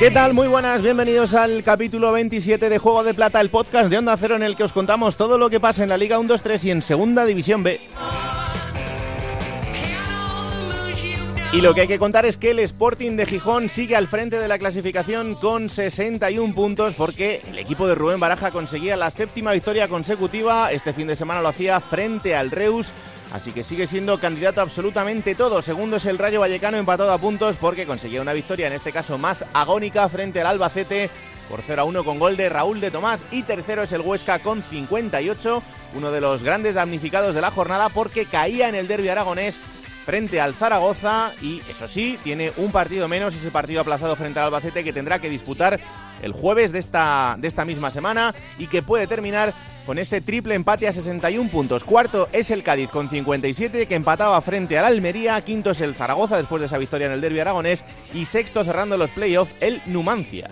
¿Qué tal? Muy buenas, bienvenidos al capítulo 27 de Juego de Plata, el podcast de Onda Cero en el que os contamos todo lo que pasa en la Liga 1-2-3 y en Segunda División B. Y lo que hay que contar es que el Sporting de Gijón sigue al frente de la clasificación con 61 puntos porque el equipo de Rubén Baraja conseguía la séptima victoria consecutiva. Este fin de semana lo hacía frente al Reus Así que sigue siendo candidato absolutamente todo. Segundo es el Rayo Vallecano empatado a puntos porque conseguía una victoria, en este caso más agónica, frente al Albacete por 0 a 1 con gol de Raúl de Tomás. Y tercero es el Huesca con 58, uno de los grandes damnificados de la jornada porque caía en el derby aragonés frente al Zaragoza y eso sí, tiene un partido menos, ese partido aplazado frente al Albacete que tendrá que disputar el jueves de esta, de esta misma semana y que puede terminar con ese triple empate a 61 puntos. Cuarto es el Cádiz con 57 que empataba frente al Almería. Quinto es el Zaragoza después de esa victoria en el derby aragonés. Y sexto cerrando los playoffs el Numancia.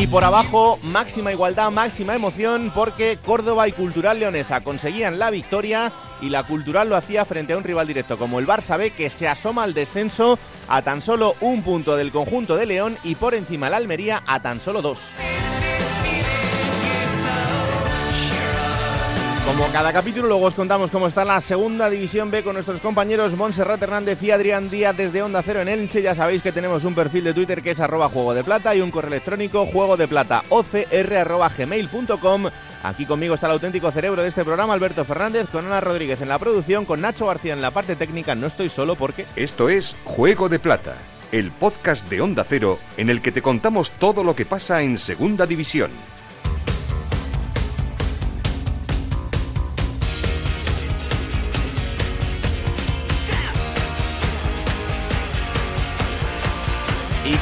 Y por abajo, máxima igualdad, máxima emoción, porque Córdoba y Cultural Leonesa conseguían la victoria y la Cultural lo hacía frente a un rival directo como el Barça B, que se asoma al descenso a tan solo un punto del conjunto de León y por encima el Almería a tan solo dos. Como cada capítulo, luego os contamos cómo está la segunda división B con nuestros compañeros Montserrat Hernández y Adrián Díaz desde Onda Cero en Elche. Ya sabéis que tenemos un perfil de Twitter que es arroba juego de plata y un correo electrónico juego de plata. Aquí conmigo está el auténtico cerebro de este programa, Alberto Fernández, con Ana Rodríguez en la producción, con Nacho García en la parte técnica. No estoy solo porque... Esto es Juego de Plata, el podcast de Onda Cero en el que te contamos todo lo que pasa en Segunda División.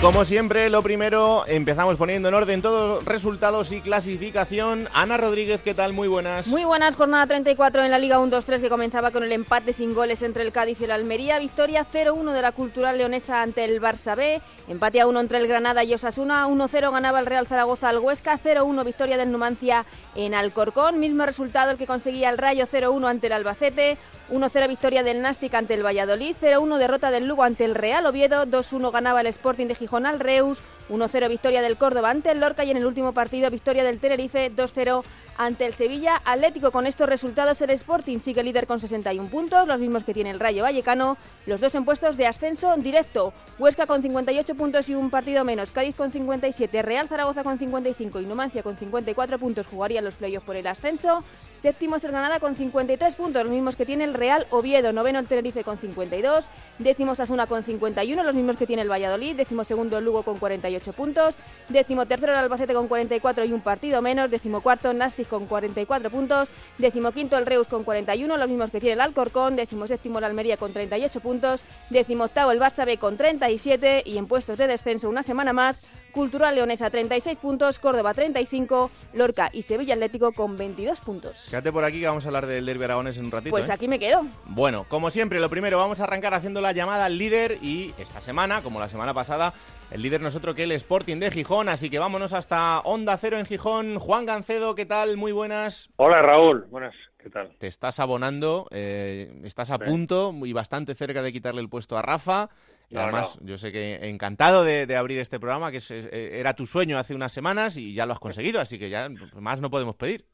Como siempre, lo primero, empezamos poniendo en orden todos resultados y clasificación. Ana Rodríguez, ¿qué tal? Muy buenas. Muy buenas, jornada 34 en la Liga 1-2-3 que comenzaba con el empate sin goles entre el Cádiz y el Almería. Victoria 0-1 de la Cultural Leonesa ante el Barça B. Empate a 1 entre el Granada y Osasuna. 1-0 ganaba el Real Zaragoza al Huesca. 0-1 victoria del Numancia en Alcorcón. Mismo resultado el que conseguía el Rayo 0-1 ante el Albacete. 1-0 victoria del Nastic ante el Valladolid. 0-1 derrota del Lugo ante el Real Oviedo. 2-1 ganaba el Sporting de Gijón al Reus, 1-0 victoria del Córdoba ante el Lorca y en el último partido victoria del Tenerife 2-0 ante el Sevilla Atlético. Con estos resultados el Sporting sigue líder con 61 puntos, los mismos que tiene el Rayo Vallecano, los dos en puestos de ascenso directo. Huesca con 58 puntos y un partido menos, Cádiz con 57, Real Zaragoza con 55 y Numancia con 54 puntos jugarían los playoffs por el ascenso. Séptimo es el Granada con 53 puntos, los mismos que tiene el Real Oviedo, noveno el Tenerife con 52, décimo Asuna con 51, los mismos que tiene el Valladolid, décimo segundo Lugo con 48 puntos, décimo tercero el Albacete con 44 y un partido menos, décimo cuarto Nastic con 44 puntos, décimo quinto el Reus con 41, los mismos que tiene el Alcorcón, décimo séptimo el Almería con 38 puntos, décimo octavo el Barça B con 37 y en puestos de descenso una semana más Cultural Leonesa 36 puntos, Córdoba 35, Lorca y Sevilla Atlético con 22 puntos. Quédate por aquí que vamos a hablar del Derby Aragones en un ratito. Pues ¿eh? aquí me quedo. Bueno, como siempre, lo primero, vamos a arrancar haciendo la llamada al líder y esta semana, como la semana pasada, el líder nosotros que el Sporting de Gijón, así que vámonos hasta Onda Cero en Gijón. Juan Gancedo, ¿qué tal? Muy buenas. Hola Raúl, buenas. ¿Qué tal? Te estás abonando, eh, estás a punto y bastante cerca de quitarle el puesto a Rafa. Y No, además, no. yo sé que encantado de, de abrir este programa, que es- eh, era tu sueño hace unas semanas y ya lo has conseguido, así que ya más no podemos pedir.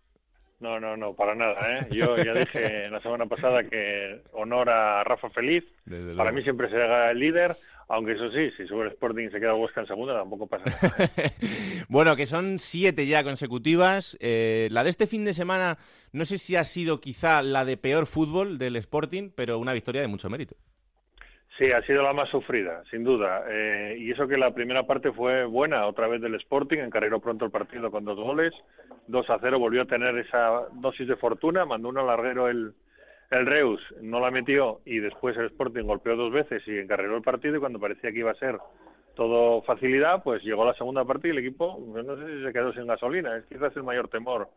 No, no, no, para nada, ¿eh? Yo ya dije la semana pasada que honor a Rafa Feliz. Desde Para luego. mí siempre será el líder, aunque eso sí, si sube el Sporting y se queda Huesca en segunda, tampoco pasa nada. bueno, que son siete ya consecutivas. Eh, la de este fin de semana, no sé si ha sido quizá la de peor fútbol del Sporting, pero una victoria de mucho mérito. Sí, ha sido la más sufrida, sin duda. Eh, y eso que la primera parte fue buena, otra vez del Sporting, encarriló pronto el partido con dos goles, 2 a 0, volvió a tener esa dosis de fortuna, mandó un alarguero el, el Reus, no la metió y después el Sporting golpeó dos veces y encarriló el partido y cuando parecía que iba a ser todo facilidad, pues llegó la segunda parte y el equipo, no sé si se quedó sin gasolina, es quizás el mayor temor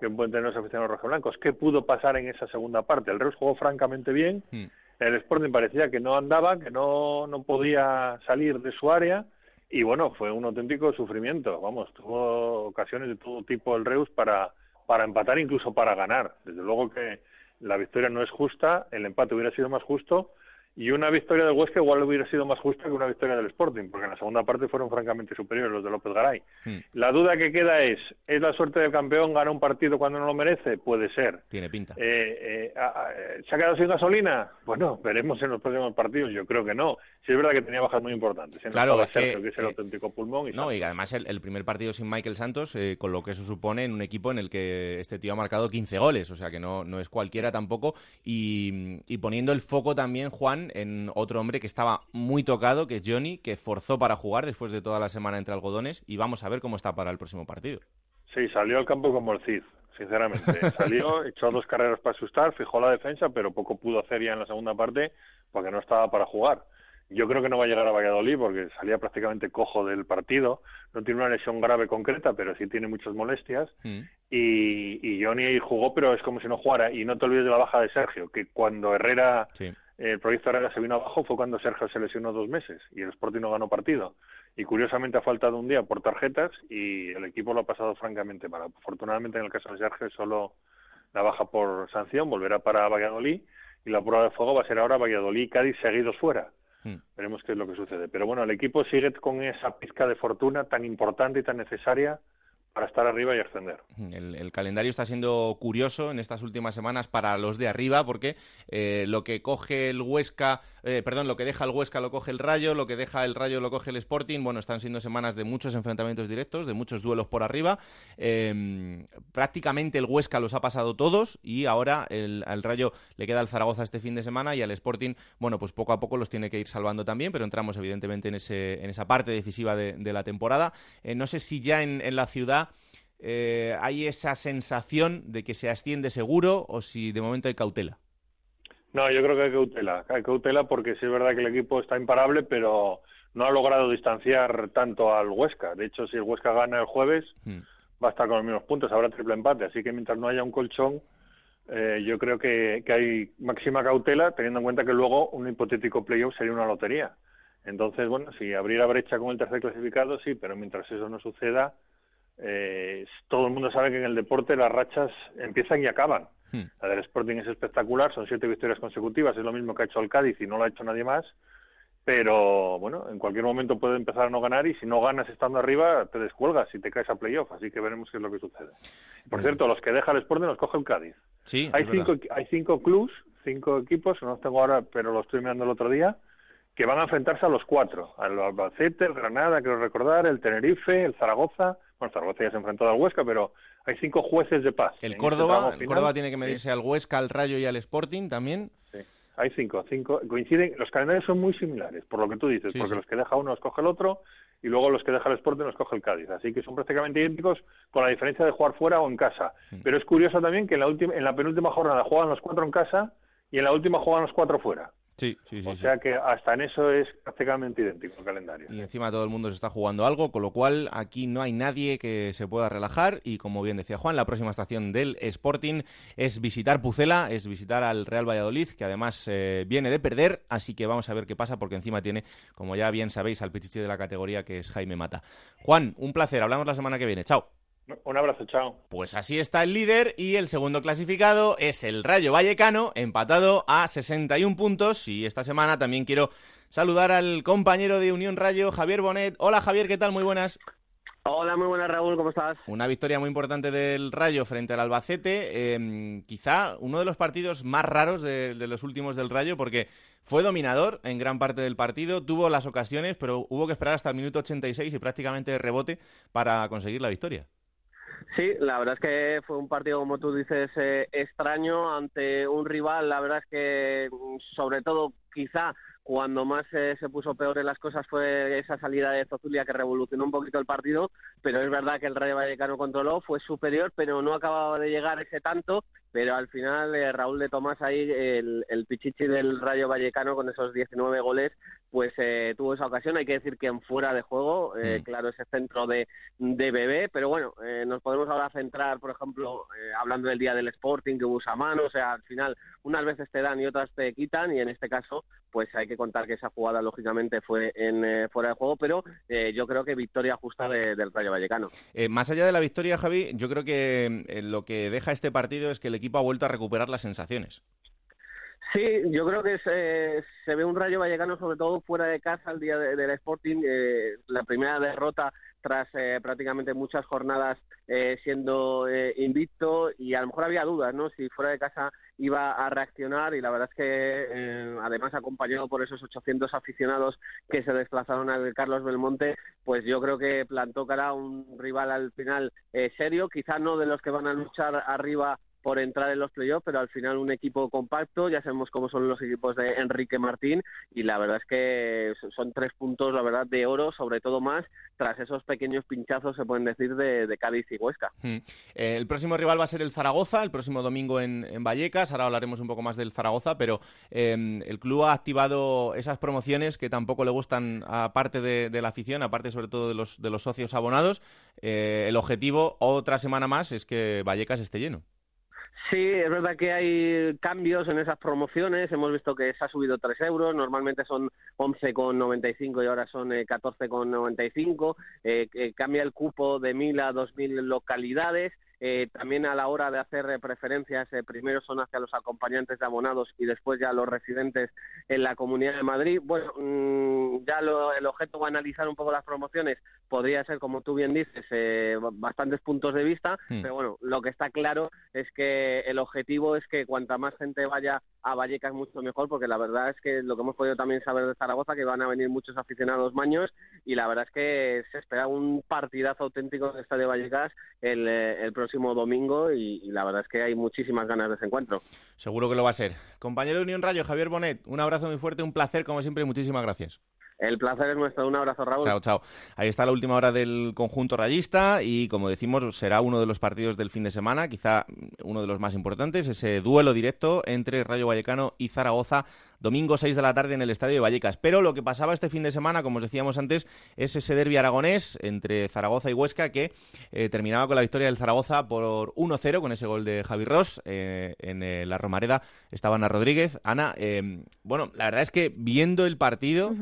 que pueden tener los aficionados rojiblancos. ¿Qué pudo pasar en esa segunda parte? El Reus jugó francamente bien, mm. El Sporting parecía que no andaba, que no, no podía salir de su área, y bueno, fue un auténtico sufrimiento. Vamos, tuvo ocasiones de todo tipo el Reus para, para empatar, incluso para ganar. Desde luego que la victoria no es justa, el empate hubiera sido más justo, y una victoria del Huesca igual hubiera sido más justa que una victoria del Sporting, porque en la segunda parte fueron francamente superiores los de López Garay. Hmm. La duda que queda es, ¿es la suerte del campeón ganar un partido cuando no lo merece? Puede ser. Tiene pinta. Eh, eh, ¿Se ha quedado sin gasolina? Bueno, veremos en los próximos partidos, yo creo que no. Sí es verdad que tenía bajas muy importantes. claro, es que, es el eh, auténtico pulmón. Y no, y además el, primer partido sin Michael Santos, con lo que eso supone en un equipo en el que este tío ha marcado 15 goles, o sea que no, no es cualquiera tampoco. Y, y poniendo el foco también, Juan, en otro hombre que estaba muy tocado, que es Johnny, que forzó para jugar después de toda la semana entre algodones y vamos a ver cómo está para el próximo partido. Sí, salió al campo como el Cid, sinceramente. Salió, echó dos carreras para asustar, fijó la defensa, pero poco pudo hacer ya en la segunda parte porque no estaba para jugar. Yo creo que no va a llegar a Valladolid porque salía prácticamente cojo del partido. No tiene una lesión grave concreta, pero sí tiene muchas molestias. Mm. Y, y, Johnny jugó, pero es como si no jugara. Y no te olvides de la baja de Sergio, que cuando Herrera el proyecto Herrera se vino abajo fue cuando Sergio se lesionó dos meses y el Sporting no ganó partido. Y curiosamente ha faltado un día por tarjetas y el equipo lo ha pasado francamente mal. Afortunadamente en el caso de Sergio solo la baja por sanción, volverá para Valladolid y la prueba de fuego va a ser ahora Valladolid y Cádiz seguidos fuera. Hmm. Veremos qué es lo que sucede. Pero bueno, el equipo sigue con esa pizca de fortuna tan importante y tan necesaria para estar arriba y ascender. El, calendario está siendo curioso en estas últimas semanas para los de arriba porque eh, lo que coge el Huesca, eh, perdón, lo que deja el Huesca lo coge el Rayo, lo que deja el Rayo lo coge el Sporting. Bueno, están siendo semanas de muchos enfrentamientos directos, de muchos duelos por arriba. Em, prácticamente el Huesca los ha pasado todos y ahora el, al Rayo le queda el Zaragoza este fin de semana y al Sporting, bueno, pues poco a poco los tiene que ir salvando también, pero entramos evidentemente en, ese, en esa parte decisiva de, la temporada. Eh, no sé si ya en la ciudad eh, ¿hay esa sensación de que se asciende seguro o si de momento hay cautela? No, yo creo que hay cautela. Hay cautela porque sí es verdad que el equipo está imparable, pero no ha logrado distanciar tanto al Huesca. De hecho, si el Huesca gana el jueves, hmm. va a estar con los mismos puntos, habrá triple empate. Así que mientras no haya un colchón, eh, yo creo que, que, hay máxima cautela, teniendo en cuenta que luego un hipotético playoff sería una lotería. Entonces, bueno, si abriera brecha con el tercer clasificado, sí, pero mientras eso no suceda, eh, todo el mundo sabe que en el deporte las rachas empiezan y acaban. Hmm. La del Sporting es espectacular, son siete victorias consecutivas, es lo mismo que ha hecho el Cádiz y no lo ha hecho nadie más. Pero bueno, en cualquier momento puede empezar a no ganar y si no ganas estando arriba te descuelgas y te caes a playoff, así que veremos qué es lo que sucede. Por cierto, los que deja el Sporting los coge el Cádiz. Sí, hay cinco, hay cinco clubs, cinco equipos, no los tengo ahora, pero los estoy mirando el otro día, que van a enfrentarse a los cuatro, al Albacete, el Granada, quiero recordar, el Tenerife, el Zaragoza, bueno, Zaragoza ya se enfrentado al Huesca, pero hay cinco jueces de paz. El este Córdoba, el Córdoba tiene que medirse al Huesca, al Rayo y al Sporting también. Sí, hay cinco, cinco. Coinciden, los calendarios son muy similares, por lo que tú dices, porque los que deja uno los coge el otro y luego los que deja el Sporting los coge el Cádiz. Así que son prácticamente idénticos con la diferencia de jugar fuera o en casa. Mm. Pero es curioso también que en la, última, en la penúltima jornada juegan los cuatro en casa y en la última juegan los cuatro fuera. Sí, sí, sí. O sea que hasta en eso es prácticamente idéntico el calendario. Y encima todo el mundo se está jugando algo, con lo cual aquí no hay nadie que se pueda relajar. Y como bien decía Juan, la próxima estación del Sporting es visitar Pucela, es visitar al Real Valladolid, que además eh, viene de perder. Así que vamos a ver qué pasa, porque encima tiene, como ya bien sabéis, al pichichi de la categoría que es Jaime Mata. Juan, un placer. Hablamos la semana que viene. Chao. Un abrazo, chao. Pues así está el líder y el segundo clasificado es el Rayo Vallecano, empatado a 61 puntos. Y esta semana también quiero saludar al compañero de Unión Rayo, Javier Bonet. Hola Javier, ¿qué tal? Muy buenas. Hola, muy buenas Raúl, ¿cómo estás? Una victoria muy importante del Rayo frente al Albacete, em, quizá uno de los partidos más raros de, de, los últimos del Rayo porque fue dominador en gran parte del partido, tuvo las ocasiones, pero hubo que esperar hasta el minuto 86 y prácticamente de rebote para conseguir la victoria. Sí, la verdad es que fue un partido, como tú dices, eh, extraño ante un rival. La verdad es que, mm, sobre todo, quizá cuando más eh, se puso peor en las cosas fue esa salida de Zozulia que revolucionó un poquito el partido, pero es verdad que el Rayo Vallecano controló, fue superior, pero no acababa de llegar ese tanto pero al final eh, Raúl de Tomás ahí, el, el pichichi del Rayo Vallecano con esos 19 goles, pues eh, tuvo esa ocasión. Hay que decir que en fuera de juego, eh, claro, ese centro de, de bebé, pero bueno, eh, nos podemos ahora centrar, por ejemplo, hablando del día del Sporting, que usa mano, o sea, al final unas veces te dan y otras te quitan, y en este caso, pues hay que contar que esa jugada, lógicamente, fue en fuera de juego, pero yo creo que victoria justa del Rayo Vallecano. más allá de la victoria, Javi, yo creo que lo que deja este partido es que el equipo ha vuelto a recuperar las sensaciones. Sí, yo creo que se, se ve un Rayo Vallecano sobre todo fuera de casa el día del Sporting, eh, la primera derrota tras eh, prácticamente muchas jornadas eh, siendo invicto. Y a lo mejor había dudas, ¿no? Si fuera de casa iba a reaccionar. Y la verdad es que además acompañado por esos 800 aficionados que se desplazaron al Carlos Belmonte, pues yo creo que plantó cara a un rival al final serio, quizá no de los que van a luchar arriba por entrar en los playoffs, pero al final un equipo compacto, ya sabemos cómo son los equipos de Enrique Martín y la verdad es que son tres puntos, la verdad, de oro, sobre todo más tras esos pequeños pinchazos, se pueden decir, de, Cádiz y Huesca. Hmm. Eh, el próximo rival va a ser el Zaragoza, el próximo domingo en, Vallecas, ahora hablaremos un poco más del Zaragoza, pero em, el club ha activado esas promociones que tampoco le gustan a parte de, la afición, aparte sobre todo de los, de los socios abonados. Eh, el objetivo, otra semana más, es que Vallecas esté lleno. Sí, es verdad que hay cambios en esas promociones. Hemos visto que se ha subido 3 euros. Normalmente son 11,95 y ahora son 14,95. Eh, eh, cambia el cupo de 1.000 a 2.000 localidades. Eh, también a la hora de hacer eh, preferencias, eh, primero son hacia los acompañantes de abonados y después ya los residentes en la Comunidad de Madrid. Bueno, mm, ya el objeto de analizar un poco las promociones podría ser, como tú bien dices, bastantes puntos de vista, hmm. pero bueno, lo que está claro es que el objetivo es que cuanta más gente vaya a Vallecas mucho mejor, porque la verdad es que lo que hemos podido también saber de Zaragoza, que van a venir muchos aficionados maños y la verdad es que se espera un partidazo auténtico en el Estadio Vallecas el, el próximo domingo y, la verdad es que hay muchísimas ganas de ese encuentro. Seguro que lo va a ser. Compañero de Unión Rayo, Javier Bonet, un abrazo muy fuerte, un placer como siempre y muchísimas gracias. El placer es nuestro. Un abrazo, Raúl. Chao, chao. Ahí está la última hora del conjunto rayista y, como decimos, será uno de los partidos del fin de semana, quizá uno de los más importantes, ese duelo directo entre Rayo Vallecano y Zaragoza, domingo 6 de la tarde en el Estadio de Vallecas. Pero lo que pasaba este fin de semana, como os decíamos antes, es ese derbi aragonés entre Zaragoza y Huesca que eh, terminaba con la victoria del Zaragoza por 1-0 con ese gol de Javi Ross. Eh, en eh, la Romareda estaba Ana Rodríguez. Ana, bueno, la verdad es que viendo el partido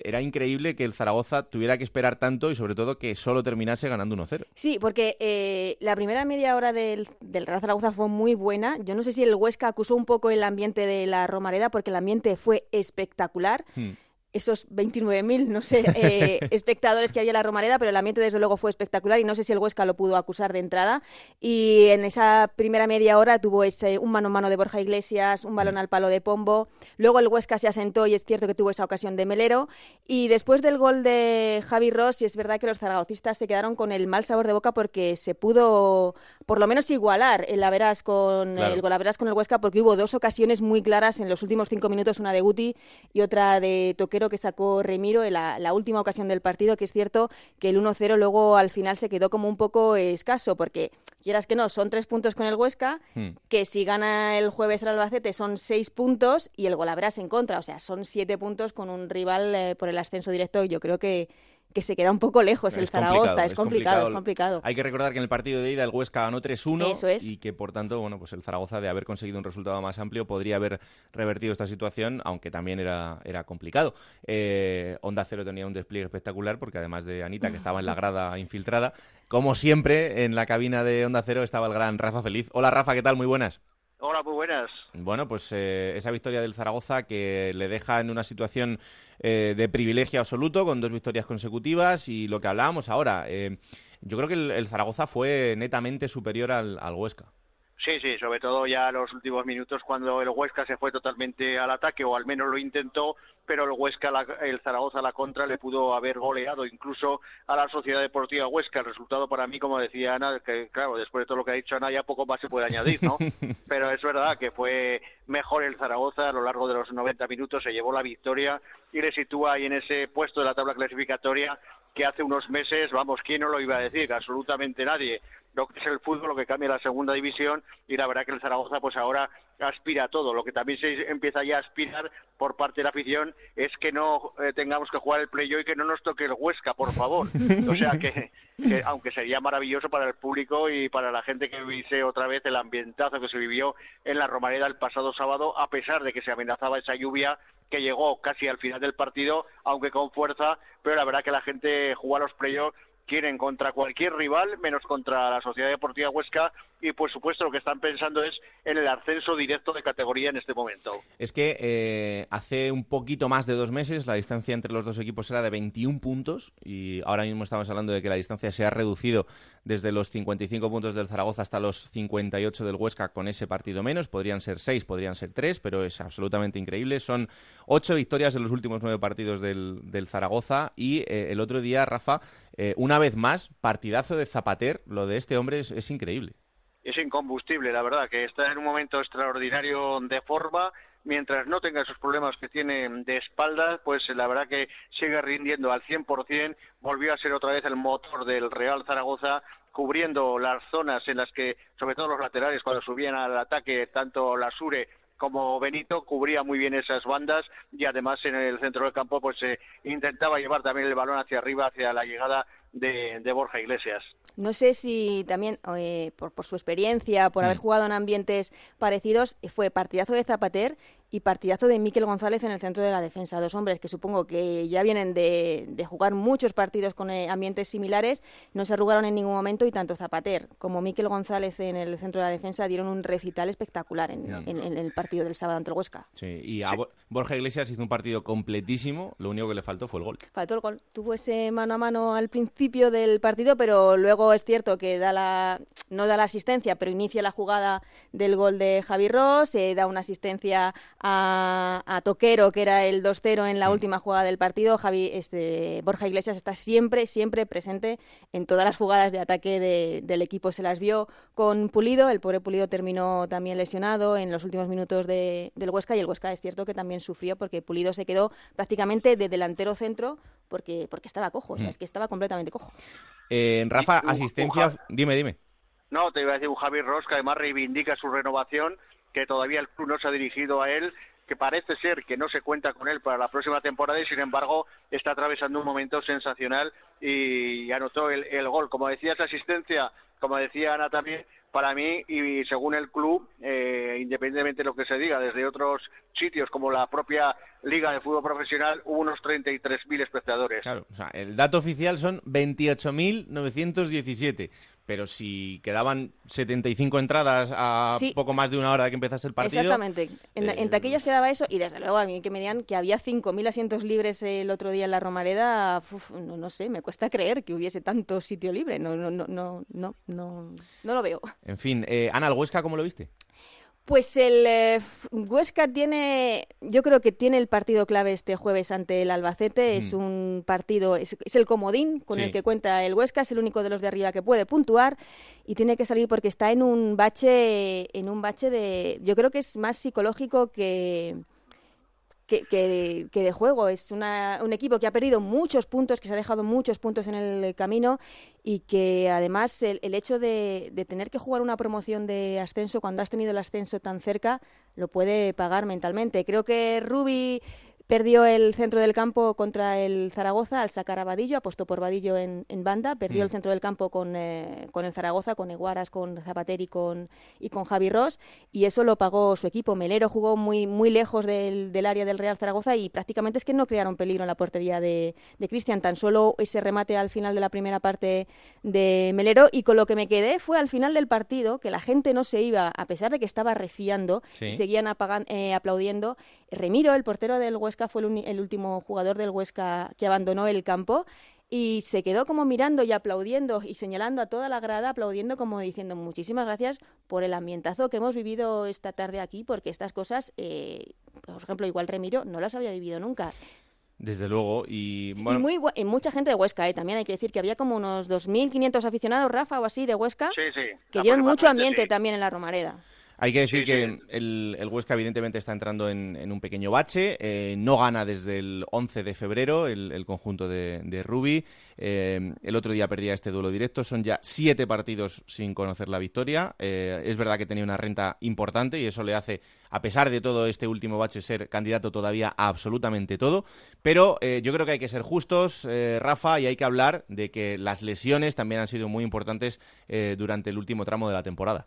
era increíble que el Zaragoza tuviera que esperar tanto y sobre todo que solo terminase ganando 1-0. Sí, porque eh, la primera media hora del, del Real Zaragoza fue muy buena. Yo no sé si el Huesca acusó un poco el ambiente de la Romareda porque el ambiente fue espectacular. Hmm esos 29.000, no sé, eh, espectadores que había en la Romareda, pero el ambiente desde luego fue espectacular y no sé si el Huesca lo pudo acusar de entrada. Y en esa primera media hora tuvo ese, un mano a mano de Borja Iglesias, un balón mm. al palo de Pombo. Luego el Huesca se asentó y es cierto que tuvo esa ocasión de Melero. Y después del gol de Javi Ross, y es verdad que los zaragocistas se quedaron con el mal sabor de boca porque se pudo por lo menos igualar el Averas con el Golaveras con el Huesca porque hubo dos ocasiones muy claras en los últimos cinco minutos, una de Guti y otra de Que sacó Remiro en la, última ocasión del partido, que es cierto que el 1-0 luego al final se quedó como un poco escaso porque quieras que no, son tres puntos con el Huesca, hmm. que si gana el jueves el Albacete son seis puntos y el Golaveras en contra, o sea, son siete puntos con un rival eh, por el ascenso directo. Yo creo que que se queda un poco lejos el Zaragoza. Es, complicado, es complicado. Hay que recordar que en el partido de ida el Huesca ganó 3-1 y que por tanto, bueno, pues el Zaragoza de haber conseguido un resultado más amplio podría haber revertido esta situación, aunque también era, era complicado. Eh, Onda Cero tenía un despliegue espectacular porque además de Anita, que estaba en la grada infiltrada, como siempre, en la cabina de Onda Cero estaba el gran Rafa Feliz. Hola Rafa, ¿qué tal? Muy buenas. Hola, muy buenas. Bueno, pues eh, esa victoria del Zaragoza que le deja en una situación eh, de privilegio absoluto con dos victorias consecutivas y lo que hablábamos ahora. Eh, yo creo que el, Zaragoza fue netamente superior al, al Huesca. Sí, sí, sobre todo ya los últimos minutos cuando el Huesca se fue totalmente al ataque o al menos lo intentó, pero el Huesca, el Zaragoza a la contra le pudo haber goleado incluso a la Sociedad Deportiva Huesca. El resultado para mí, como decía Ana, que claro, después de todo lo que ha dicho Ana ya poco más se puede añadir, ¿no? pero es verdad que fue mejor el Zaragoza a lo largo de los 90 minutos, se llevó la victoria y le sitúa ahí en ese puesto de la tabla clasificatoria que hace unos meses, vamos, ¿quién no lo iba a decir? Absolutamente nadie. Lo que es el fútbol, lo que cambia la segunda división y la verdad que el Zaragoza pues ahora aspira a todo. Lo que también se empieza ya a aspirar por parte de la afición es que no eh, tengamos que jugar el play y que no nos toque el Huesca, por favor. O sea que, aunque sería maravilloso para el público y para la gente que viviese otra vez el ambientazo que se vivió en la Romareda el pasado sábado, a pesar de que se amenazaba esa lluvia que llegó casi al final del partido, aunque con fuerza, pero la verdad que la gente jugó a los playoffs quieren contra cualquier rival, menos contra la Sociedad Deportiva Huesca, y por supuesto lo que están pensando es en el ascenso directo de categoría en este momento. Es que eh, hace un poquito más de dos meses la distancia entre los dos equipos era de 21 puntos y ahora mismo estamos hablando de que la distancia se ha reducido desde los 55 puntos del Zaragoza hasta los 58 del Huesca con ese partido menos. Podrían ser seis, podrían ser tres, pero es absolutamente increíble. Son ocho victorias en los últimos nueve partidos del, Zaragoza y eh, el otro día, Rafa, eh, una vez más, partidazo de Zapater. Lo de este hombre es, increíble. Es incombustible, la verdad, que está en un momento extraordinario de forma mientras no tenga esos problemas que tiene de espaldas, pues la verdad que sigue rindiendo al 100%, volvió a ser otra vez el motor del Real Zaragoza, cubriendo las zonas en las que, sobre todo los laterales, cuando subían al ataque, tanto la Sure como Benito cubría muy bien esas bandas y además en el centro del campo pues se intentaba llevar también el balón hacia arriba, hacia la llegada de, Borja Iglesias. No sé si también eh, por, por, su experiencia, por haber mm. jugado en ambientes parecidos, fue partidazo de Zapater y partidazo de Miquel González en el centro de la defensa. Dos hombres que supongo que ya vienen de, jugar muchos partidos con eh, ambientes similares, no se arrugaron en ningún momento y tanto Zapater como Miquel González en el centro de la defensa dieron un recital espectacular en, el partido del sábado ante el Huesca. Sí, y a Borja Iglesias hizo un partido completísimo, lo único que le faltó fue el gol. Faltó el gol. Tuvo ese mano a mano al principio del partido, pero luego es cierto que da la, no da la asistencia, pero inicia la jugada del gol de Javi Ross, eh, da una asistencia a, Toquero, que era el 2-0 en la última jugada del partido. Javi, este, Borja Iglesias está siempre, siempre presente en todas las jugadas de ataque del equipo. Se las vio con Pulido, el pobre Pulido terminó también lesionado en los últimos minutos del Huesca y el Huesca es cierto que también sufrió porque Pulido se quedó prácticamente de delantero centro porque, porque estaba cojo, o sea, es que estaba completamente cojo. Eh, Rafa, asistencia, dime, dime. No, te iba a decir un Javi Ross que además reivindica su renovación que todavía el club no se ha dirigido a él, que parece ser que no se cuenta con él para la próxima temporada y sin embargo está atravesando un momento sensacional y anotó el, gol. Como decía esa asistencia, como decía Ana también, para mí y según el club, eh, independientemente de lo que se diga, desde otros sitios como la propia Liga de Fútbol Profesional, hubo unos 33.000 espectadores. Claro, o sea, el dato oficial son 28.917 pero si quedaban 75 entradas a poco más de una hora de que empezase el partido... Exactamente. En, eh, entre aquellas quedaba eso y desde luego a mí que me digan que había 5.000 asientos libres el otro día en la Romareda, no, no, sé, me cuesta creer que hubiese tanto sitio libre. No, no, no, no, no, no, no lo veo. En fin, eh, Ana, ¿el Huesca cómo lo viste? Pues el eh, Huesca tiene, yo creo que tiene el partido clave este jueves ante el Albacete. Es un partido, es, el comodín con el que cuenta el Huesca, es el único de los de arriba que puede puntuar y tiene que salir porque está en un bache, en un bache de, yo creo que es más psicológico que, que, de juego. Es un equipo que ha perdido muchos puntos, que se ha dejado muchos puntos en el camino y que además el, hecho de, de, tener que jugar una promoción de ascenso cuando has tenido el ascenso tan cerca lo puede pagar mentalmente. Creo que Rubi Perdió el centro del campo contra el Zaragoza al sacar a Vadillo, apostó por Vadillo en, banda, perdió el mm. centro del campo con, eh, con el Zaragoza, con Eguaras, con Zapater y con, y con Javi Ross, y eso lo pagó su equipo. Melero jugó muy, muy lejos del, del área del Real Zaragoza y prácticamente es que no crearon peligro en la portería de, de Cristian, tan solo ese remate al final de la primera parte de Melero, y con lo que me quedé fue al final del partido, que la gente no se iba, a pesar de que estaba reciando, seguían eh, aplaudiendo. Remiro, el portero del Huesca, fue el, último jugador del Huesca que abandonó el campo y se quedó como mirando y aplaudiendo y señalando a toda la grada, aplaudiendo como diciendo muchísimas gracias por el ambientazo que hemos vivido esta tarde aquí, porque estas cosas, eh, por ejemplo, igual Remiro, no las había vivido nunca. Desde luego, y, bueno... muy, mucha gente de Huesca, ¿eh? también hay que decir que había como unos 2.500 aficionados, Rafa, o así, de Huesca, que dieron mucho ambiente también en la Romareda. Hay que decir que El, Huesca evidentemente está entrando en, un pequeño bache. Eh, no gana desde el 11 de febrero el, conjunto de, de Rubi. Eh, el otro día perdía este duelo directo. Son ya siete partidos sin conocer la victoria. Eh, es verdad que tenía una renta importante y eso le hace, a pesar de todo este último bache, ser candidato todavía a absolutamente todo. Pero yo creo que hay que ser justos, Rafa, y hay que hablar de que las lesiones también han sido muy importantes durante el último tramo de la temporada.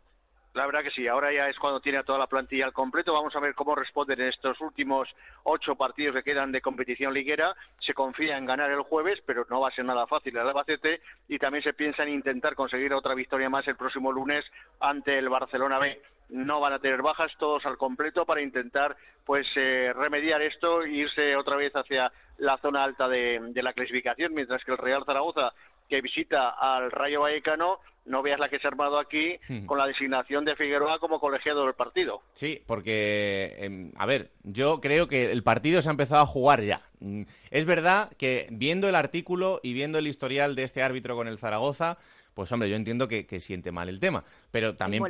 La verdad que sí, ahora ya es cuando tiene toda la plantilla al completo. Vamos a ver cómo responden en estos últimos ocho partidos que quedan de competición liguera. Se confía en ganar el jueves, pero no va a ser nada fácil el Albacete. Y también se piensa en intentar conseguir otra victoria más el próximo lunes ante el Barcelona B. No van a tener bajas todos al completo para intentar pues eh, remediar esto e irse otra vez hacia la zona alta de, de la clasificación, mientras que el Real Zaragoza que visita al Rayo Vallecano no veas la que se ha armado aquí hmm. con la designación de Figueroa como colegiado del partido. Sí, porque, em, a ver, yo creo que el partido se ha empezado a jugar ya. Mm, es verdad que viendo el artículo y viendo el historial de este árbitro con el Zaragoza, pues hombre, yo entiendo que, siente mal el tema, pero también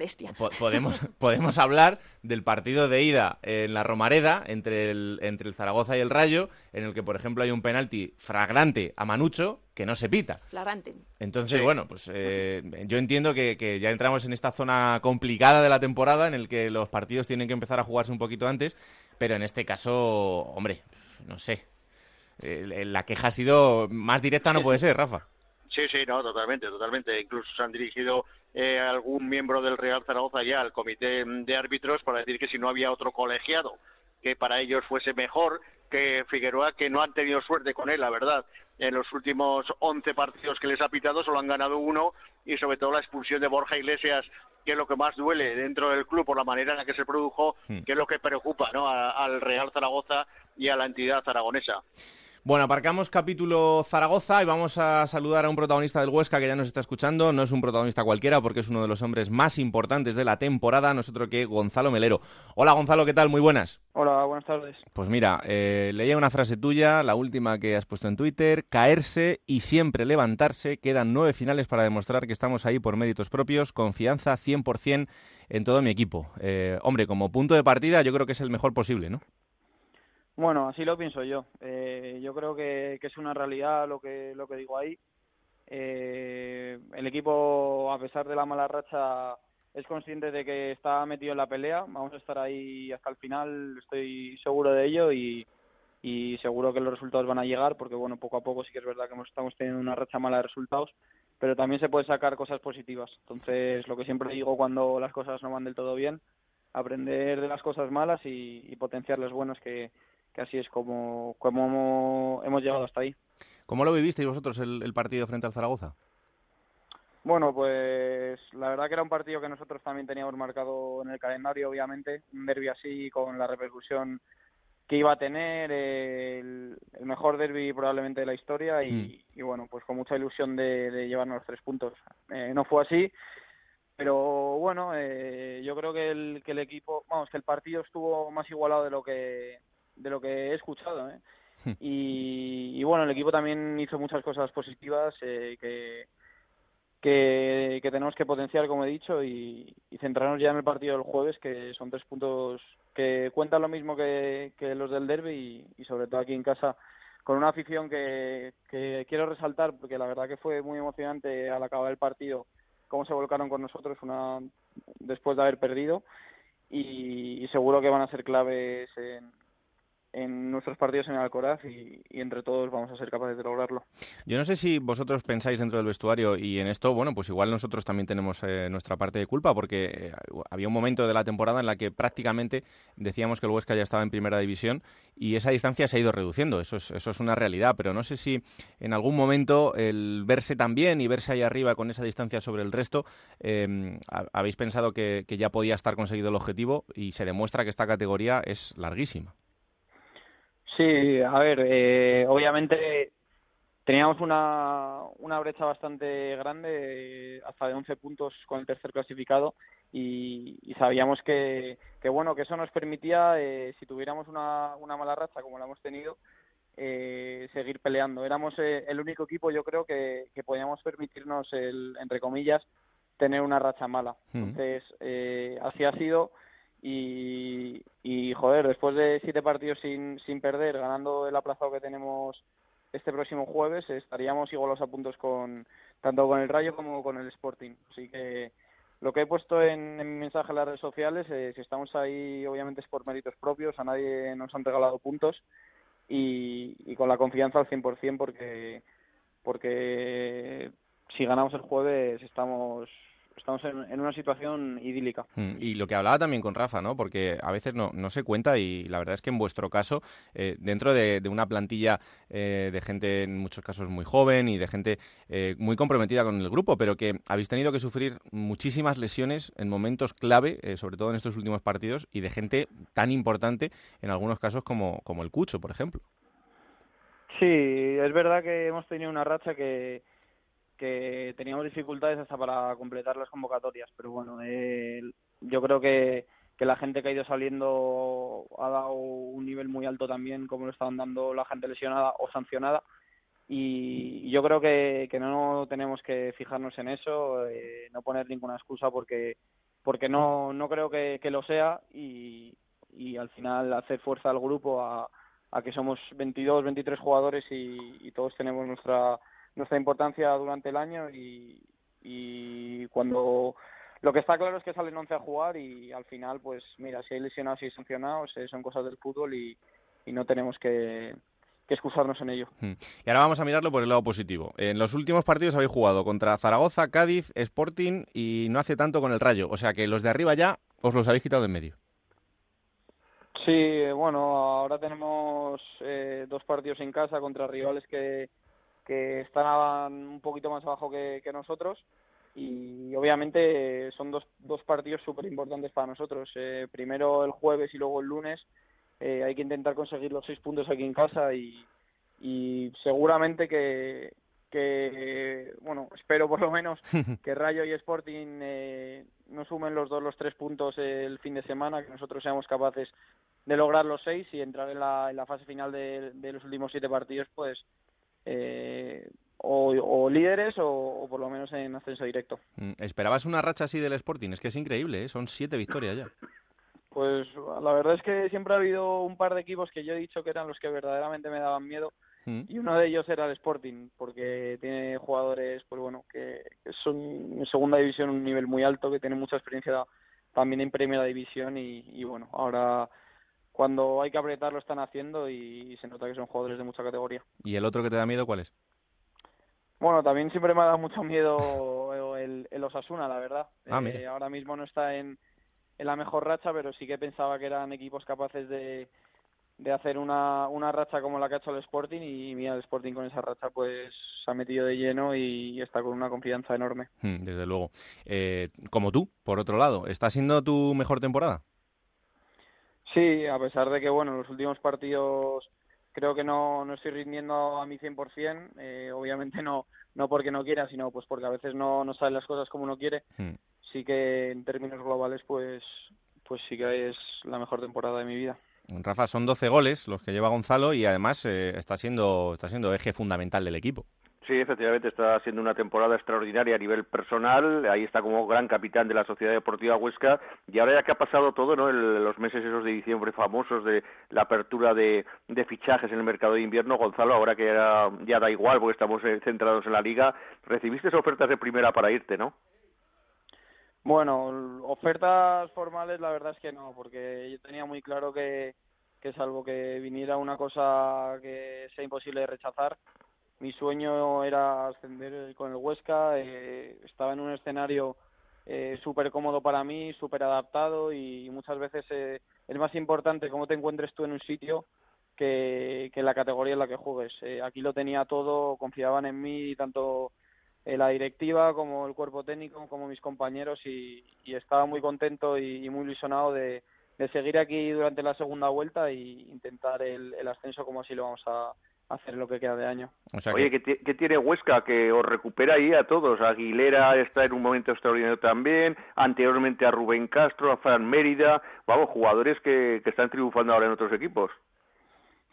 podemos, podemos hablar del partido de ida en la Romareda entre el, entre el Zaragoza y el Rayo, en el que, por ejemplo, hay un penalti fragrante a Manucho que no se pita. Flagrante. Entonces, bueno, pues eh, yo entiendo que, que, ya entramos en esta zona complicada de la temporada en el que los partidos tienen que empezar a jugarse un poquito antes, pero en este caso, hombre, no sé. Eh, la queja ha sido más directa, no puede ser, Rafa. Sí, sí, no, totalmente, totalmente. Incluso se han dirigido eh, algún miembro del Real Zaragoza ya al comité de árbitros para decir que si no había otro colegiado que para ellos fuese mejor que Figueroa, que no han tenido suerte con él, la verdad. En los últimos 11 partidos que les ha pitado solo han ganado uno y sobre todo la expulsión de Borja Iglesias, que es lo que más duele dentro del club por la manera en la que se produjo, hmm. que es lo que preocupa ¿no? al Real Zaragoza y a la entidad aragonesa. Bueno, aparcamos capítulo Zaragoza y vamos a saludar a un protagonista del Huesca que ya nos está escuchando. No es un protagonista cualquiera porque es uno de los hombres más importantes de la temporada, nosotros que Gonzalo Melero. Hola Gonzalo, ¿qué tal? Muy buenas. Hola, buenas tardes. Pues mira, eh, leía una frase tuya, la última que has puesto en Twitter, caerse y siempre levantarse. Quedan nueve finales para demostrar que estamos ahí por méritos propios, confianza 100% en todo mi equipo. Eh, hombre, como punto de partida yo creo que es el mejor posible, ¿no? Bueno, así lo pienso yo. Eh, yo creo que, es una realidad lo que, lo que digo ahí. Eh, el equipo, a pesar de la mala racha, es consciente de que está metido en la pelea. Vamos a estar ahí hasta el final, estoy seguro de ello y, seguro que los resultados van a llegar porque, bueno, poco a poco sí que es verdad que estamos teniendo una racha mala de resultados, pero también se puede sacar cosas positivas. Entonces, lo que siempre digo cuando las cosas no van del todo bien, aprender de las cosas malas y, y potenciar las buenas que, que así es como, como hemos llegado hasta ahí. ¿Cómo lo vivisteis vosotros el, partido frente al Zaragoza? Bueno, pues la verdad que era un partido que nosotros también teníamos marcado en el calendario, obviamente, un derby así con la repercusión que iba a tener, el, mejor derby probablemente de la historia y, mm. bueno, pues con mucha ilusión de, llevarnos los tres puntos. Eh, no fue así, pero bueno, eh, yo creo que el, que el equipo, vamos, que el partido estuvo más igualado de lo que de lo que he escuchado. ¿eh? Hmm. Y, bueno, el equipo también hizo muchas cosas positivas eh, que, que, tenemos que potenciar, como he dicho, y, centrarnos ya en el partido del jueves, que son tres puntos que cuentan lo mismo que, los del derby y, sobre todo aquí en casa con una afición que, que quiero resaltar porque la verdad que fue muy emocionante al acabar el partido cómo se volcaron con nosotros una después de haber perdido y seguro que van a ser claves en, en nuestros partidos en Alcoraz y, entre todos vamos a ser capaces de lograrlo. Yo no sé si vosotros pensáis dentro del vestuario y en esto, bueno, pues igual nosotros también tenemos eh, nuestra parte de culpa porque eh, había un momento de la temporada en la que prácticamente decíamos que el Huesca ya estaba en primera división y esa distancia se ha ido reduciendo, eso es, eso es una realidad, pero no sé si en algún momento el verse tan bien y verse ahí arriba con esa distancia sobre el resto, em, habéis pensado que ya podía estar conseguido el objetivo y se demuestra que esta categoría es larguísima. Sí, a ver, eh, obviamente teníamos una, una brecha bastante grande, hasta de 11 puntos con el tercer clasificado, y, sabíamos que, que, bueno, que eso nos permitía, eh, si tuviéramos una, una mala racha como la hemos tenido, eh, seguir peleando. Éramos el único equipo, yo creo, que, que podíamos permitirnos, el, entre comillas, tener una racha mala. Entonces, eh, así ha sido y, joder, después de siete partidos sin, sin perder, ganando el aplazado que tenemos este próximo jueves, estaríamos igualos a puntos con tanto con el Rayo como con el Sporting. Así que lo que he puesto en, mi mensaje en las redes sociales, eh, si estamos ahí, obviamente es por méritos propios, a nadie nos han regalado puntos y, y con la confianza al 100% porque, porque si ganamos el jueves estamos estamos en, una situación idílica. Mm, y lo que hablaba también con Rafa, ¿no? Porque a veces no, no se cuenta y la verdad es que en vuestro caso, eh, dentro de, una plantilla eh, de gente en muchos casos muy joven y de gente eh, muy comprometida con el grupo, pero que habéis tenido que sufrir muchísimas lesiones en momentos clave, sobre todo en estos últimos partidos, y de gente tan importante en algunos casos como, como el Cucho, por ejemplo. Sí, es verdad que hemos tenido una racha que que teníamos dificultades hasta para completar las convocatorias, pero bueno, yo creo que, que la gente que ha ido saliendo ha dado un nivel muy alto también, como lo estaban dando la gente lesionada o sancionada, y yo creo que, no tenemos que fijarnos en eso, eh, no poner ninguna excusa porque porque no, no creo que, que lo sea y, y al final hacer fuerza al grupo a, a que somos 22, 23 jugadores y, y todos tenemos nuestra nuestra importancia durante el año y, y cuando lo que está claro es que salen 11 a jugar y al final, pues mira, si hay lesionados y sancionados, eh, son cosas del fútbol y, y no tenemos que, que excusarnos en ello. Hmm. Y ahora vamos a mirarlo por el lado positivo. En los últimos partidos habéis jugado contra Zaragoza, Cádiz, Sporting y no hace tanto con el Rayo. O sea que los de arriba ya os los habéis quitado de en medio. Sí, bueno, ahora tenemos eh, dos partidos en casa contra rivales que, que están un poquito más abajo que, nosotros y obviamente son dos, dos partidos súper importantes para nosotros. Eh, primero el jueves y luego el lunes eh, hay que intentar conseguir los seis puntos aquí en casa y, y seguramente que, que, bueno, espero por lo menos que Rayo y Sporting eh, no sumen los dos los tres puntos el fin de semana, que nosotros seamos capaces de lograr los seis y entrar en la, en la fase final de, de los últimos siete partidos, pues eh, o, líderes o, por lo menos en ascenso directo. Mm, ¿Esperabas una racha así del Sporting? Es que es increíble, ¿eh? son siete victorias ya. Pues la verdad es que siempre ha habido un par de equipos que yo he dicho que eran los que verdaderamente me daban miedo mm. y uno de ellos era el Sporting porque tiene jugadores pues bueno que, son en segunda división un nivel muy alto que tienen mucha experiencia también en primera división y bueno ahora cuando hay que apretar lo están haciendo y, se nota que son jugadores de mucha categoría. ¿Y el otro que te da miedo cuál es? Bueno, también siempre me ha dado mucho miedo el, el Osasuna, la verdad. Ah, eh, ahora mismo no está en, en la mejor racha, pero sí que pensaba que eran equipos capaces de, de hacer una, una racha como la que ha hecho el Sporting y mira, el Sporting con esa racha pues se ha metido de lleno y, está con una confianza enorme. Hmm, desde luego. Eh, como tú, por otro lado, ¿está siendo tu mejor temporada? Sí, a pesar de que, bueno, en los últimos partidos creo que no, no estoy rindiendo a mi 100%, eh, obviamente no, no porque no quiera, sino pues porque a veces no, no salen las cosas como uno quiere. Hmm. Sí que en términos globales, pues, pues sí que es la mejor temporada de mi vida. Rafa, son 12 goles los que lleva Gonzalo y además eh, está, siendo, está siendo eje fundamental del equipo. Sí, efectivamente está siendo una temporada extraordinaria a nivel personal. Ahí está como gran capitán de la Sociedad Deportiva Huesca. Y ahora ya que ha pasado todo, ¿no? los meses esos de diciembre famosos de la apertura de, fichajes en el mercado de invierno, Gonzalo, ahora que ya, da igual porque estamos eh, centrados en la liga, recibiste ofertas de primera para irte, ¿no? Bueno, ofertas formales la verdad es que no, porque yo tenía muy claro que, que salvo que viniera una cosa que sea imposible de rechazar, mi sueño era ascender con el Huesca, eh, estaba en un escenario eh, súper cómodo para mí, súper adaptado y muchas veces eh, es más importante cómo te encuentres tú en un sitio que, que la categoría en la que juegues. Eh, aquí lo tenía todo, confiaban en mí tanto la directiva como el cuerpo técnico como mis compañeros y, estaba muy contento y, muy ilusionado de, de, seguir aquí durante la segunda vuelta e intentar el, el ascenso como así lo vamos a, hacer lo que queda de año. Oye, ¿qué, tiene Huesca? Que os recupera ahí a todos. Aguilera está en un momento extraordinario también, anteriormente a Rubén Castro, a Fran Mérida, vamos, jugadores que, que están triunfando ahora en otros equipos.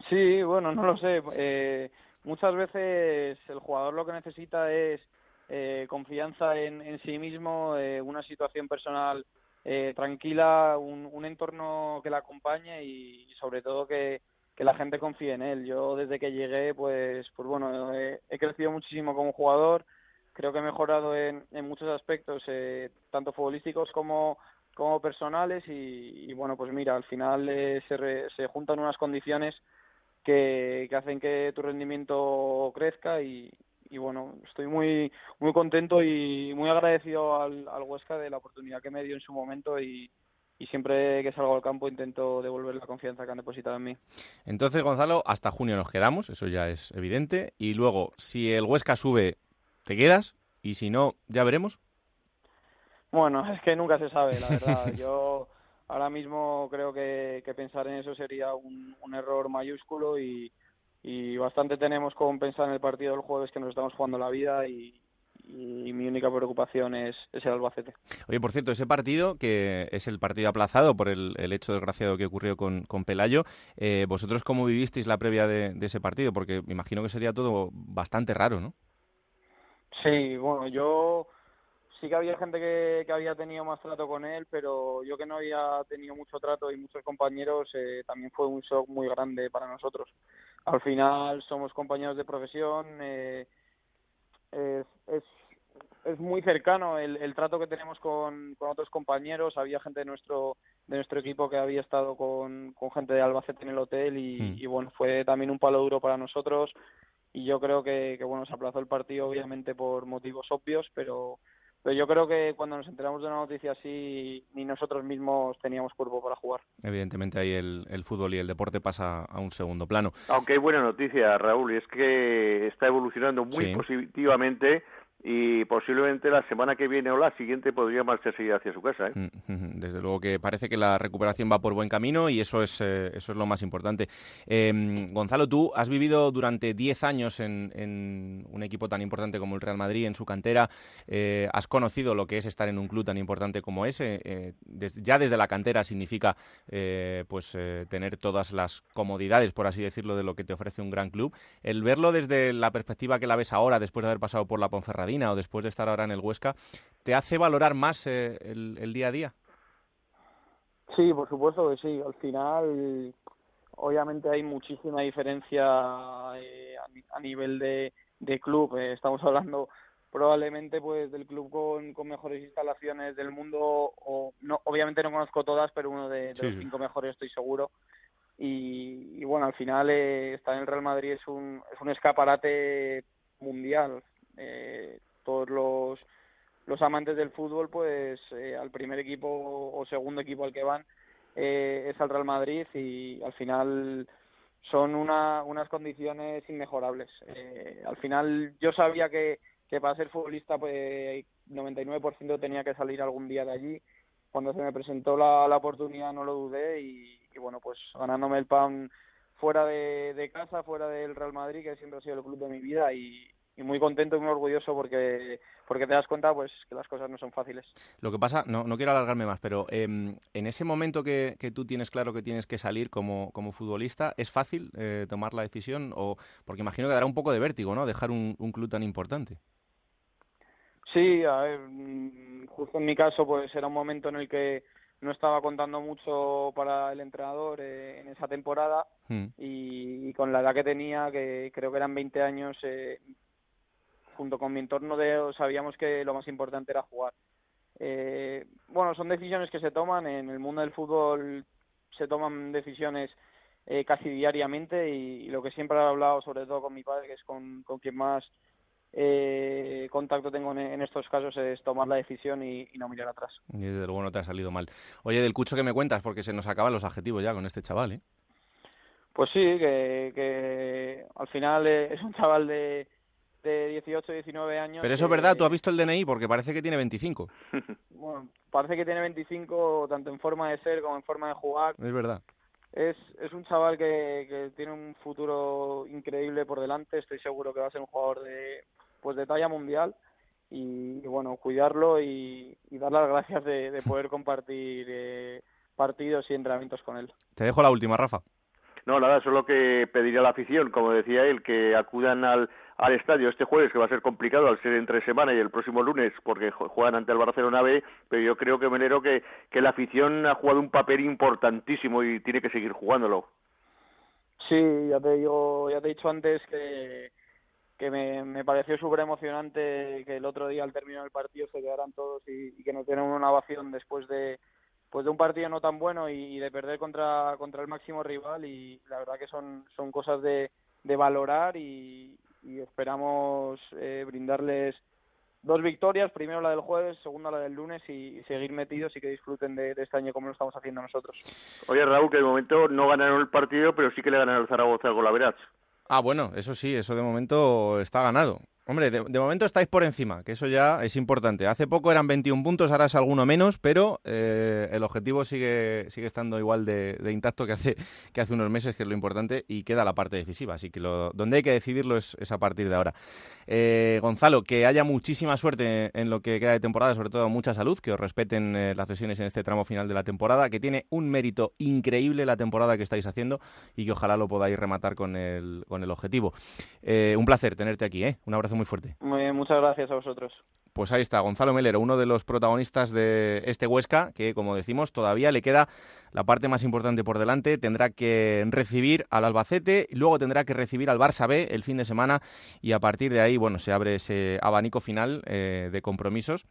Sí, bueno, no lo sé. Eh, muchas veces el jugador lo que necesita es eh, confianza en, sí mismo, eh, una situación personal eh, tranquila, un, entorno que la acompañe y, sobre todo que, la gente confíe en él. Yo desde que llegué, pues, pues bueno, he crecido muchísimo como jugador, creo que he mejorado en, muchos aspectos, tanto futbolísticos como como personales y, bueno pues mira al final se, se juntan unas condiciones que, que, hacen que tu rendimiento crezca y, y bueno, estoy muy muy contento y muy agradecido al, al Huesca de la oportunidad que me dio en su momento y, y siempre que salgo al campo intento devolver la confianza que han depositado en mí. Entonces, Gonzalo, hasta junio nos quedamos, eso ya es evidente. Y luego, si el Huesca sube, ¿te quedas? Y si no, ¿ya veremos? Bueno, es que nunca se sabe, la verdad. Yo ahora mismo creo que, que pensar en eso sería un, un error mayúsculo y, y bastante tenemos con pensar en el partido del jueves que nos estamos jugando la vida y, mi única preocupación es, el Albacete. Oye, por cierto, ese partido, que es el partido aplazado por el, hecho desgraciado que ocurrió con, con Pelayo, eh, ¿vosotros cómo vivisteis la previa de, ese partido? Porque me imagino que sería todo bastante raro, ¿no? Sí, bueno, yo sí que había gente que, que, había tenido más trato con él, pero yo que no había tenido mucho trato y muchos compañeros, eh, también fue un shock muy grande para nosotros al final somos compañeros de profesión, eh, es, es, muy cercano el, el trato que tenemos con, con, otros compañeros. Había gente de nuestro de nuestro equipo que había estado con, con gente de Albacete en el hotel y, hmm. y, bueno, fue también un palo duro para nosotros y yo creo que, que bueno, se aplazó el partido obviamente por motivos obvios, pero pero yo creo que cuando nos enteramos de una noticia así, ni nosotros mismos teníamos cuerpo para jugar. Evidentemente ahí el, el, fútbol y el deporte pasa a un segundo plano. Aunque hay buena noticia, Raúl, y es que está evolucionando muy positivamente y posiblemente la semana que viene o la siguiente podría marcharse hacia su casa. ¿eh? Mm, desde luego que parece que la recuperación va por buen camino y eso es, eh, eso es lo más importante. Em, Gonzalo, tú has vivido durante 10 años en, un equipo tan importante como el Real Madrid, en su cantera. Eh, has conocido lo que es estar en un club tan importante como ese. ya desde la cantera significa pues tener todas las comodidades, por así decirlo, de lo que te ofrece un gran club. El verlo desde la perspectiva que la ves ahora, después de haber pasado por la Ponferradina, o después de estar ahora en el Huesca, ¿te hace valorar más eh, el, día a día? Sí, por supuesto que sí. Al final, obviamente hay muchísima diferencia eh, a, nivel de, club. Eh, estamos hablando probablemente pues del club con, con, mejores instalaciones del mundo o no obviamente no conozco todas pero uno de, los cinco mejores estoy seguro y, bueno al final estar en el Real Madrid es un es un escaparate mundial eh, todos los, los amantes del fútbol, pues eh, al primer equipo o segundo equipo al que van eh, es al Real Madrid y al final son una, unas condiciones inmejorables. Eh, al final yo sabía que, que para ser futbolista pues 99% tenía que salir algún día de allí. Cuando se me presentó la, la oportunidad no lo dudé y, bueno, pues ganándome el pan fuera de, de, casa, fuera del Real Madrid, que siempre ha sido el club de mi vida y, y muy contento y muy orgulloso porque porque te das cuenta pues que las cosas no son fáciles. Lo que pasa, no, no quiero alargarme más, pero em, en ese momento que, que, tú tienes claro que tienes que salir como, como futbolista, ¿es fácil eh, tomar la decisión? o Porque imagino que dará un poco de vértigo, ¿no? Dejar un, un club tan importante. Sí, a ver, mm, justo en mi caso pues era un momento en el que no estaba contando mucho para el entrenador eh, en esa temporada hmm. y, y, con la edad que tenía, que creo que eran 20 años, eh, junto con mi entorno de sabíamos que lo más importante era jugar. Eh, bueno, son decisiones que se toman en el mundo del fútbol, se toman decisiones eh, casi diariamente y, lo que siempre he hablado, sobre todo con mi padre, que es con, con quien más eh, contacto tengo en, estos casos, es tomar la decisión y, no mirar atrás. Y desde luego no te ha salido mal. Oye, del Cucho que me cuentas, porque se nos acaban los adjetivos ya con este chaval, ¿eh? Pues sí, que, que al final es un chaval de de 18, 19 años. Pero eso es verdad, tú has visto el DNI porque parece que tiene 25. Bueno, parece que tiene 25 tanto en forma de ser como en forma de jugar. Es verdad. Es, es un chaval que, que tiene un futuro increíble por delante, estoy seguro que va a ser un jugador de, pues de talla mundial y, bueno, cuidarlo y, darle las gracias de, poder compartir eh, partidos y entrenamientos con él. Te dejo la última, Rafa. No, nada, solo que pediría a la afición, como decía él, que acudan al, al estadio este jueves, que va a ser complicado al ser entre semana y el próximo lunes, porque juegan ante el Barcelona B, pero yo creo que Menero que, que la afición ha jugado un papel importantísimo y tiene que seguir jugándolo. Sí, ya te digo, ya te he dicho antes que, que me, me pareció súper emocionante que el otro día al término del partido se quedaran todos y, que nos dieran una ovación después de pues de un partido no tan bueno y, de perder contra contra el máximo rival y la verdad que son son cosas de, de valorar y, y esperamos eh, brindarles dos victorias, primero la del jueves, segunda la del lunes y, seguir metidos y que disfruten de, este año como lo estamos haciendo nosotros. Oye Raúl, que de momento no ganaron el partido, pero sí que le ganaron el Zaragoza con la Veraz. Ah, bueno, eso sí, eso de momento está ganado. Hombre, de, momento estáis por encima, que eso ya es importante. Hace poco eran 21 puntos, ahora es alguno menos, pero eh, el objetivo sigue, sigue estando igual de, intacto que hace, que hace unos meses, que es lo importante, y queda la parte decisiva. Así que lo, donde hay que decidirlo es, a partir de ahora. Eh, Gonzalo, que haya muchísima suerte en lo que queda de temporada, sobre todo mucha salud, que os respeten eh, las lesiones en este tramo final de la temporada, que tiene un mérito increíble la temporada que estáis haciendo y que ojalá lo podáis rematar con el, con el objetivo. un placer tenerte aquí, ¿eh? Un abrazo muy fuerte. muchas gracias a vosotros. Pues ahí está, Gonzalo Melero, uno de los protagonistas de este Huesca, que como decimos, todavía le queda la parte más importante por delante. Tendrá que recibir al Albacete, y luego tendrá que recibir al Barça B el fin de semana y a partir de ahí, bueno, se abre ese abanico final eh, de compromisos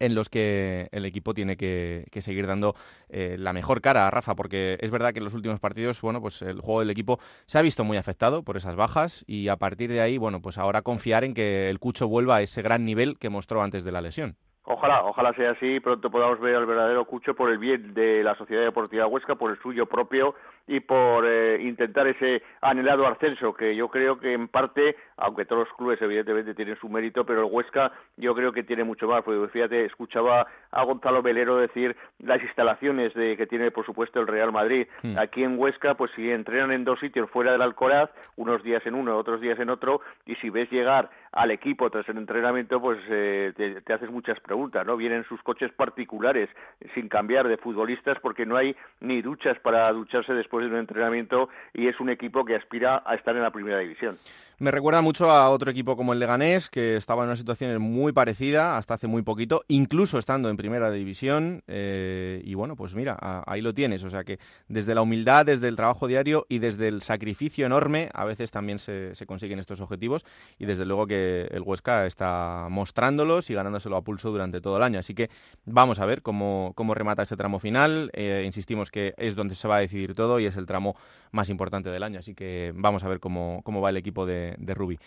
en los que el equipo tiene que, seguir dando eh, la mejor cara a Rafa, porque es verdad que en los últimos partidos, bueno, pues el juego del equipo se ha visto muy afectado por esas bajas y a partir de ahí, bueno, pues ahora confiar en que el Cucho vuelva a ese gran nivel que mostró antes de la lesión. Ojalá, ojalá sea así y pronto podamos ver al verdadero Cucho por el bien de la Sociedad Deportiva Huesca, por el suyo propio y por eh, intentar ese anhelado ascenso, que yo creo que en parte, aunque todos los clubes evidentemente tienen su mérito, pero el Huesca yo creo que tiene mucho más, porque fíjate, escuchaba a Gonzalo Velero decir las instalaciones de que tiene por supuesto el Real Madrid. Hmm. Aquí en Huesca, pues si entrenan en dos sitios fuera del Alcoraz, unos días en uno, otros días en otro, y si ves llegar al equipo tras el entrenamiento, pues eh, te, te, haces muchas preguntas, ¿no? Vienen sus coches particulares sin cambiar de futbolistas porque no hay ni duchas para ducharse después de entrenamiento y es un equipo que aspira a estar en la primera división. Me recuerda mucho a otro equipo como el Leganés, que estaba en una situación muy parecida hasta hace muy poquito, incluso estando en primera división. Eh, y bueno, pues mira, ahí lo tienes. O sea que desde la humildad, desde el trabajo diario y desde el sacrificio enorme, a veces también se, consiguen estos objetivos. Y desde luego que el Huesca está mostrándolos y ganándoselo a pulso durante todo el año. Así que vamos a ver cómo, cómo remata este tramo final. Eh, insistimos que es donde se va a decidir todo y es el tramo más importante del año. Así que vamos a ver cómo, cómo va el equipo de de, Rubi.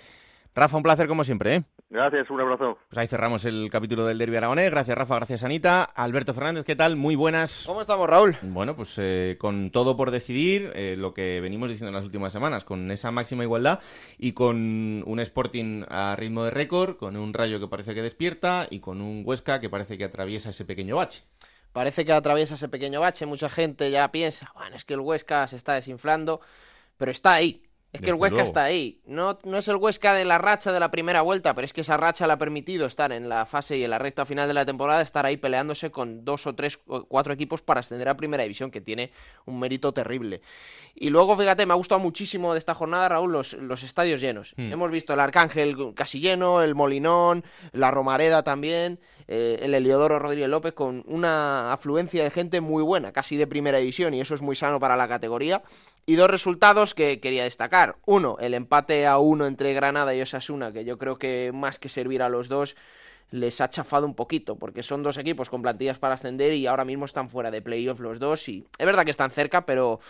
Rafa, un placer como siempre. ¿eh? Gracias, un abrazo. Pues ahí cerramos el capítulo del Derby Aragonés. Gracias, Rafa. Gracias, Anita. Alberto Fernández, ¿qué tal? Muy buenas. ¿Cómo estamos, Raúl? Bueno, pues eh, con todo por decidir, eh, lo que venimos diciendo en las últimas semanas, con esa máxima igualdad y con un Sporting a ritmo de récord, con un Rayo que parece que despierta y con un Huesca que parece que atraviesa ese pequeño bache. Parece que atraviesa ese pequeño bache. Mucha gente ya piensa, bueno, es que el Huesca se está desinflando, pero está ahí es que el Huesca está ahí. No, no es el Huesca de la racha de la primera vuelta, pero es que esa racha le ha permitido estar en la fase y en la recta final de la temporada, estar ahí peleándose con dos o tres o cuatro equipos para ascender a primera división, que tiene un mérito terrible. Y luego, fíjate, me ha gustado muchísimo de esta jornada, Raúl, los, los estadios llenos. Hmm. Hemos visto el Arcángel casi lleno, el Molinón, la Romareda también, eh, el Heliodoro Rodríguez López, con una afluencia de gente muy buena, casi de primera división, y eso es muy sano para la categoría. Y dos resultados que quería destacar. Uno, el empate a uno entre Granada y Osasuna, que yo creo que más que servir a los dos, les ha chafado un poquito, porque son dos equipos con plantillas para ascender y ahora mismo están fuera de playoff los dos. Y es verdad que están cerca, pero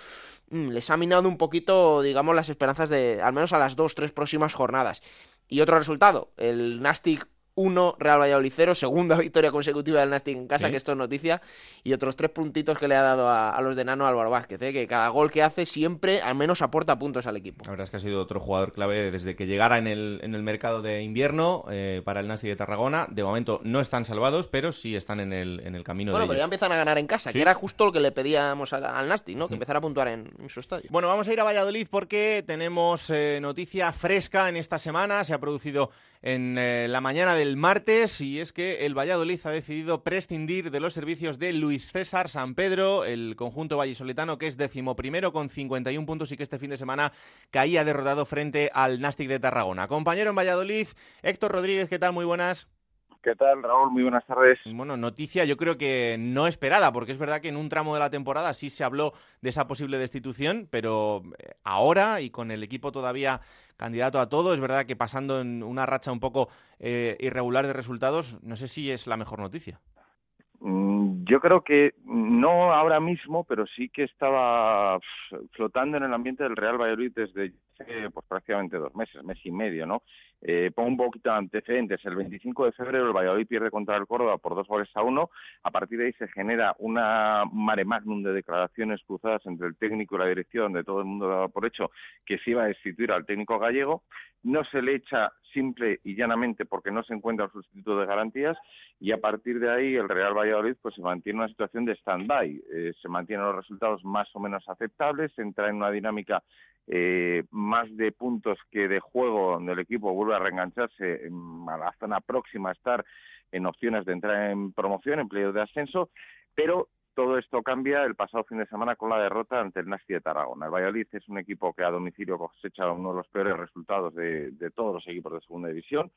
mm, les ha minado un poquito, digamos, las esperanzas de al menos a las dos, tres próximas jornadas. Y otro resultado, el Nastic 1, Real Valladolid 0, segunda victoria consecutiva del Nastic en casa, que esto es noticia, y otros tres puntitos que le ha dado a, los de Nano Álvaro Vázquez, ¿eh? que cada gol que hace siempre al menos aporta puntos al equipo. La verdad es que ha sido otro jugador clave desde que llegara en el, en el mercado de invierno eh, para el Nastic de Tarragona. De momento no están salvados, pero sí están en el, en el camino bueno, pero ya empiezan a ganar en casa, que era justo lo que le pedíamos al, al Nastic, ¿no? que empezara a puntuar en, su estadio. Bueno, vamos a ir a Valladolid porque tenemos eh, noticia fresca en esta semana. Se ha producido en eh, la mañana del martes y es que el Valladolid ha decidido prescindir de los servicios de Luis César San Pedro, el conjunto vallisoletano que es decimoprimero con 51 puntos y que este fin de semana caía derrotado frente al Nastic de Tarragona. Compañero en Valladolid, Héctor Rodríguez, ¿qué tal? Muy buenas. ¿Qué tal, Raúl? Muy buenas tardes. Bueno, noticia yo creo que no esperada, porque es verdad que en un tramo de la temporada sí se habló de esa posible destitución, pero eh, ahora y con el equipo todavía candidato a todo, es verdad que pasando en una racha un poco eh, irregular de resultados, no sé si es la mejor noticia. Mm, yo creo que no ahora mismo, pero sí que estaba flotando en el ambiente del Real Valladolid desde pues prácticamente dos meses, mes y medio, ¿no? Eh, pongo un poquito de antecedentes. El 25 de febrero el Valladolid pierde contra el Córdoba por dos goles a uno. A partir de ahí se genera una mare magnum de declaraciones cruzadas entre el técnico y la dirección, donde todo el mundo daba por hecho que se iba a destituir al técnico gallego. No se le echa simple y llanamente porque no se encuentra un sustituto de garantías y a partir de ahí el Real Valladolid pues se mantiene en una situación de stand-by. Eh, se mantienen los resultados más o menos aceptables, entra en una dinámica eh, más de puntos que de juego, donde el equipo vuelve a reengancharse a la zona próxima a estar en opciones de entrar en promoción, en playoff de ascenso, pero todo esto cambia el pasado fin de semana con la derrota ante el Nasti de Tarragona. El Valladolid es un equipo que a domicilio cosecha uno de los peores resultados de, todos los equipos de segunda división.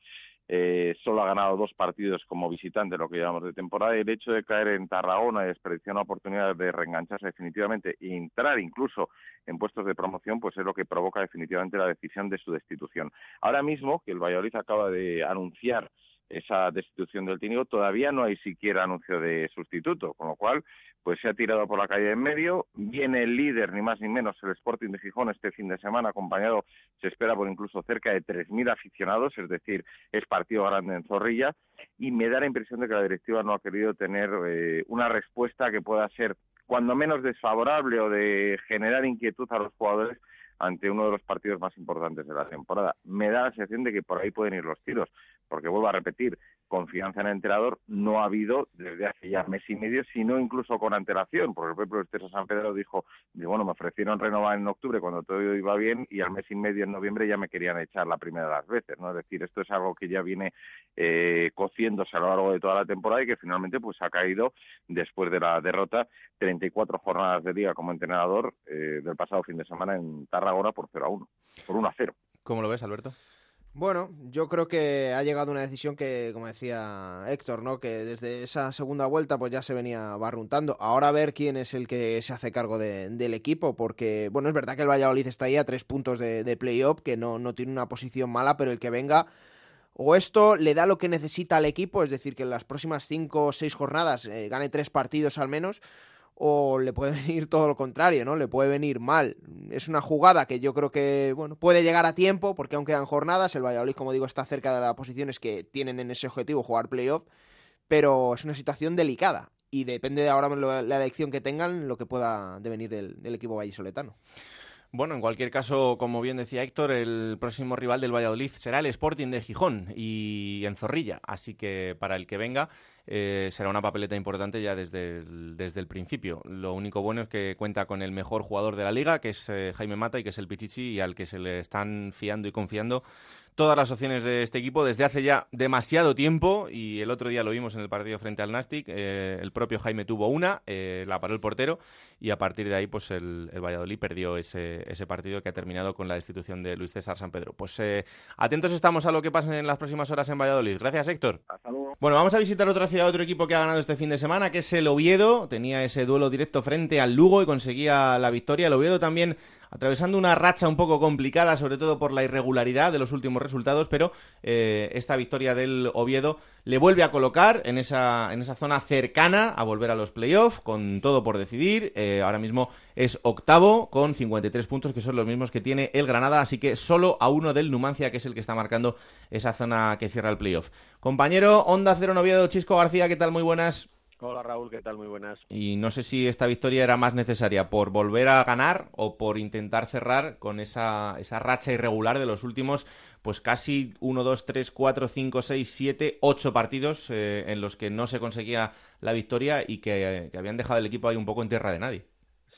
Eh, solo ha ganado dos partidos como visitante, lo que llevamos de temporada, y el hecho de caer en Tarragona y desperdiciar una oportunidad de reengancharse definitivamente e entrar incluso en puestos de promoción, pues es lo que provoca definitivamente la decisión de su destitución. Ahora mismo, que el Valladolid acaba de anunciar esa destitución del técnico, todavía no hay siquiera anuncio de sustituto, con lo cual pues se ha tirado por la calle en medio, viene el líder, ni más ni menos, el Sporting de Gijón este fin de semana, acompañado, se espera por incluso cerca de 3.000 aficionados, es decir, es partido grande en Zorrilla, y me da la impresión de que la directiva no ha querido tener eh, una respuesta que pueda ser cuando menos desfavorable o de generar inquietud a los jugadores ante uno de los partidos más importantes de la temporada. Me da la sensación de que por ahí pueden ir los tiros, porque vuelvo a repetir, confianza en el entrenador no ha habido desde hace ya mes y medio, sino incluso con antelación, porque el propio San Pedro dijo, bueno, me ofrecieron renovar en octubre cuando todo iba bien y al mes y medio en noviembre ya me querían echar la primera de las veces, ¿no? Es decir, esto es algo que ya viene eh, cociéndose a lo largo de toda la temporada y que finalmente pues ha caído después de la derrota 34 jornadas de liga como entrenador eh, del pasado fin de semana en Tarragona por 0 a 1, por 1 a 0. ¿Cómo lo ves, Alberto? Bueno, yo creo que ha llegado una decisión que, como decía Héctor, ¿no? Que desde esa segunda vuelta pues ya se venía barruntando. Ahora a ver quién es el que se hace cargo del equipo, porque, bueno, es verdad que el Valladolid está ahí a tres puntos de, de playoff, que no, no tiene una posición mala, pero el que venga o esto le da lo que necesita al equipo, es decir, que en las próximas cinco o seis jornadas eh, gane tres partidos al menos, o le puede venir todo lo contrario, ¿no? Le puede venir mal. Es una jugada que yo creo que, bueno, puede llegar a tiempo, porque aún quedan jornadas, el Valladolid, como digo, está cerca de las posiciones que tienen en ese objetivo, jugar playoff, pero es una situación delicada y depende de ahora la elección que tengan lo que pueda devenir del, del equipo vallisoletano. Bueno, en cualquier caso, como bien decía Héctor, el próximo rival del Valladolid será el Sporting de Gijón y en Zorrilla. Así que para el que venga eh, será una papeleta importante ya desde el, desde el principio. Lo único bueno es que cuenta con el mejor jugador de la liga, que es eh, Jaime Mata y que es el Pichichi y al que se le están fiando y confiando todas las opciones de este equipo desde hace ya demasiado tiempo y el otro día lo vimos en el partido frente al Nastic. Eh, el propio Jaime tuvo una, eh, la paró el portero y a partir de ahí pues el, Valladolid perdió ese, ese, partido que ha terminado con la destitución de Luis César San Pedro. Pues eh, atentos estamos a lo que pase en las próximas horas en Valladolid. Gracias Héctor. Bueno, vamos a visitar otra ciudad, otro equipo que ha ganado este fin de semana, que es el Oviedo. Tenía ese duelo directo frente al Lugo y conseguía la victoria. El Oviedo también atravesando una racha un poco complicada, sobre todo por la irregularidad de los últimos resultados, pero eh, esta victoria del Oviedo le vuelve a colocar en esa, en esa zona cercana a volver a los playoffs, con todo por decidir. Eh, ahora mismo es octavo con 53 puntos, que son los mismos que tiene el Granada, así que solo a uno del Numancia, que es el que está marcando esa zona que cierra el playoff. Compañero, Onda Cero Oviedo, Chisco García, ¿qué tal? Muy buenas. Hola Raúl, ¿qué tal? Muy buenas. Y no sé si esta victoria era más necesaria por volver a ganar o por intentar cerrar con esa, esa racha irregular de los últimos, pues casi 1, 2, 3, 4, 5, 6, 7, 8 partidos eh, en los que no se conseguía la victoria y que, que habían dejado el equipo ahí un poco en tierra de nadie.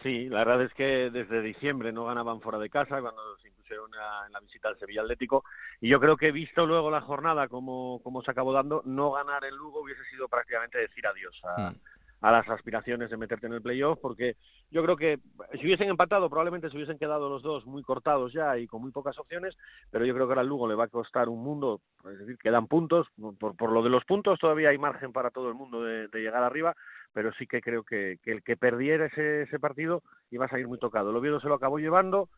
Sí, la verdad es que desde diciembre no ganaban fuera de casa cuando se impusieron en la visita al Sevilla Atlético y yo creo que visto luego la jornada como, como se acabó dando, no ganar en Lugo hubiese sido prácticamente decir adiós a, hmm. a las aspiraciones de meterte en el playoff porque yo creo que si hubiesen empatado probablemente se hubiesen quedado los dos muy cortados ya y con muy pocas opciones, pero yo creo que ahora al Lugo le va a costar un mundo, es decir, quedan puntos, por, por lo de los puntos todavía hay margen para todo el mundo de llegar arriba, pero sí que creo que, el que perdiera ese, ese partido iba a salir muy tocado. El Oviedo se lo acabó llevando,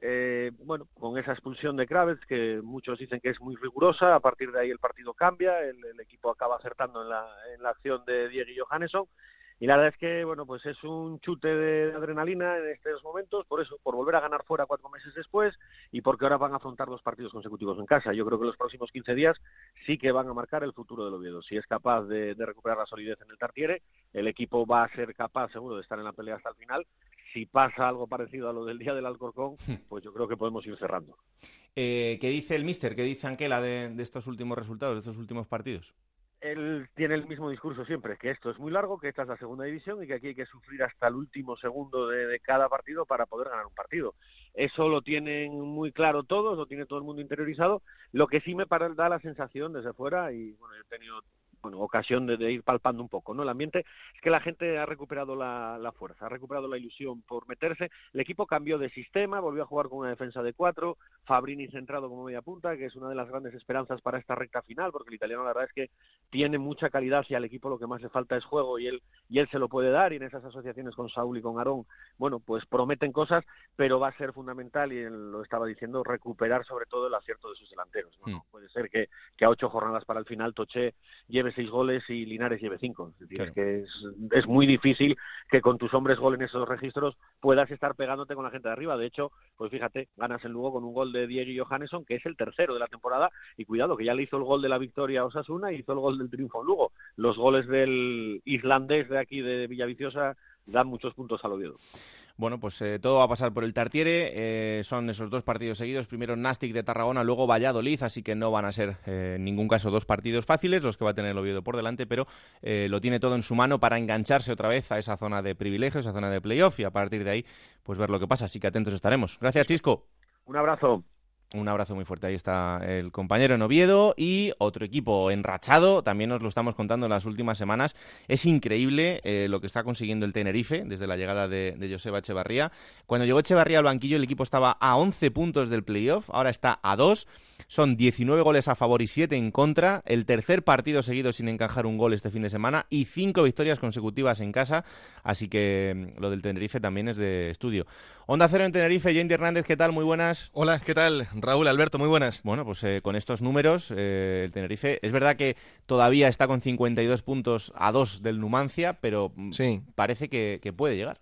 eh, bueno, con esa expulsión de Kravitz, que muchos dicen que es muy rigurosa, a partir de ahí el partido cambia, el, equipo acaba acertando en la, en la acción de Diego y Johannesson, y la verdad es que, bueno, pues es un chute de adrenalina en estos momentos, por eso, por volver a ganar fuera cuatro meses después y porque ahora van a afrontar dos partidos consecutivos en casa. Yo creo que los próximos 15 días sí que van a marcar el futuro del Oviedo. Si es capaz de, recuperar la solidez en el Tartiere, el equipo va a ser capaz, seguro, de estar en la pelea hasta el final. Si pasa algo parecido a lo del día del Alcorcón, hmm. pues yo creo que podemos ir cerrando. Eh, ¿Qué dice el míster? ¿Qué dice Anquela de estos últimos resultados, de estos últimos partidos? él tiene el mismo discurso siempre, que esto es muy largo, que esta es la segunda división y que aquí hay que sufrir hasta el último segundo de, cada partido para poder ganar un partido. Eso lo tienen muy claro todos, lo tiene todo el mundo interiorizado. Lo que sí me da la sensación desde fuera, y bueno, he tenido bueno, ocasión de, ir palpando un poco, ¿no? El ambiente es que la gente ha recuperado la, la, fuerza, ha recuperado la ilusión por meterse. El equipo cambió de sistema, volvió a jugar con una defensa de cuatro, Fabrini centrado como media punta, que es una de las grandes esperanzas para esta recta final, porque el italiano la verdad es que tiene mucha calidad y al equipo lo que más le falta es juego y él y él se lo puede dar y en esas asociaciones con Saúl y con Aarón, bueno, pues prometen cosas, pero va a ser fundamental y él lo estaba diciendo recuperar sobre todo el acierto de sus delanteros. ¿no? Hmm. Puede ser que, que a ocho jornadas para el final Toché lleve seis goles y Linares lleve cinco. Es que es, muy difícil que con tus hombres gol en esos registros puedas estar pegándote con la gente de arriba. De hecho, pues fíjate, ganas en Lugo con un gol de Diego y Johannesson, que es el tercero de la temporada, y cuidado, que ya le hizo el gol de la victoria a Osasuna y hizo el gol del triunfo en Lugo. Los goles del islandés de aquí de Villaviciosa dan muchos puntos al Oviedo. Bueno, pues eh, todo va a pasar por el Tartiere. Eh, son esos dos partidos seguidos. Primero Nastic de Tarragona, luego Valladolid, así que no van a ser eh, en ningún caso dos partidos fáciles los que va a tener el Oviedo por delante, pero lo tiene todo en su mano para engancharse otra vez a esa zona de privilegio, esa zona de playoff y a partir de ahí pues ver lo que pasa. Así que atentos estaremos. Gracias, Chisco. Un abrazo. Un abrazo muy fuerte. Ahí está el compañero en Oviedo y otro equipo enrachado. También nos lo estamos contando en las últimas semanas. Es increíble eh, lo que está consiguiendo el Tenerife desde la llegada de, de, Joseba Echevarría. Cuando llegó Echevarría al banquillo, el equipo estaba a 11 puntos del playoff. Ahora está a 2. Son 19 goles a favor y 7 en contra. El tercer partido seguido sin encajar un gol este fin de semana y 5 victorias consecutivas en casa. Así que mm, lo del Tenerife también es de estudio. Onda Cero en Tenerife, Jendy Hernández, ¿qué tal? Muy buenas. Hola, ¿qué tal? Raúl, Alberto, muy buenas. Bueno, pues eh, con estos números, eh, el Tenerife, es verdad que todavía está con 52 puntos a 2 del Numancia, pero mm, sí. parece que puede llegar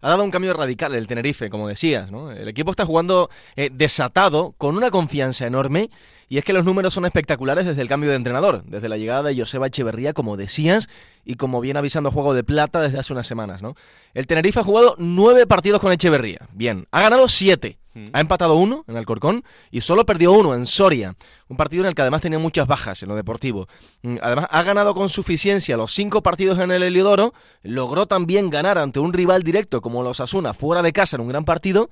ha dado un cambio radical el Tenerife, como decías, ¿no? El equipo está jugando eh, desatado, con una confianza enorme, y es que los números son espectaculares desde el cambio de entrenador, desde la llegada de Joseba Echeverría, como decías, y como viene avisando Juego de Plata desde hace unas semanas, ¿no? El Tenerife ha jugado nueve partidos con Echeverría. Bien, ha ganado siete. Ha empatado uno en Alcorcón y solo perdió uno en Soria. Un partido en el que además tenía muchas bajas en lo deportivo. Mm, además, ha ganado con suficiencia los cinco partidos en el Heliodoro. Logró también ganar ante un rival directo como los Asuna fuera de casa en un gran partido.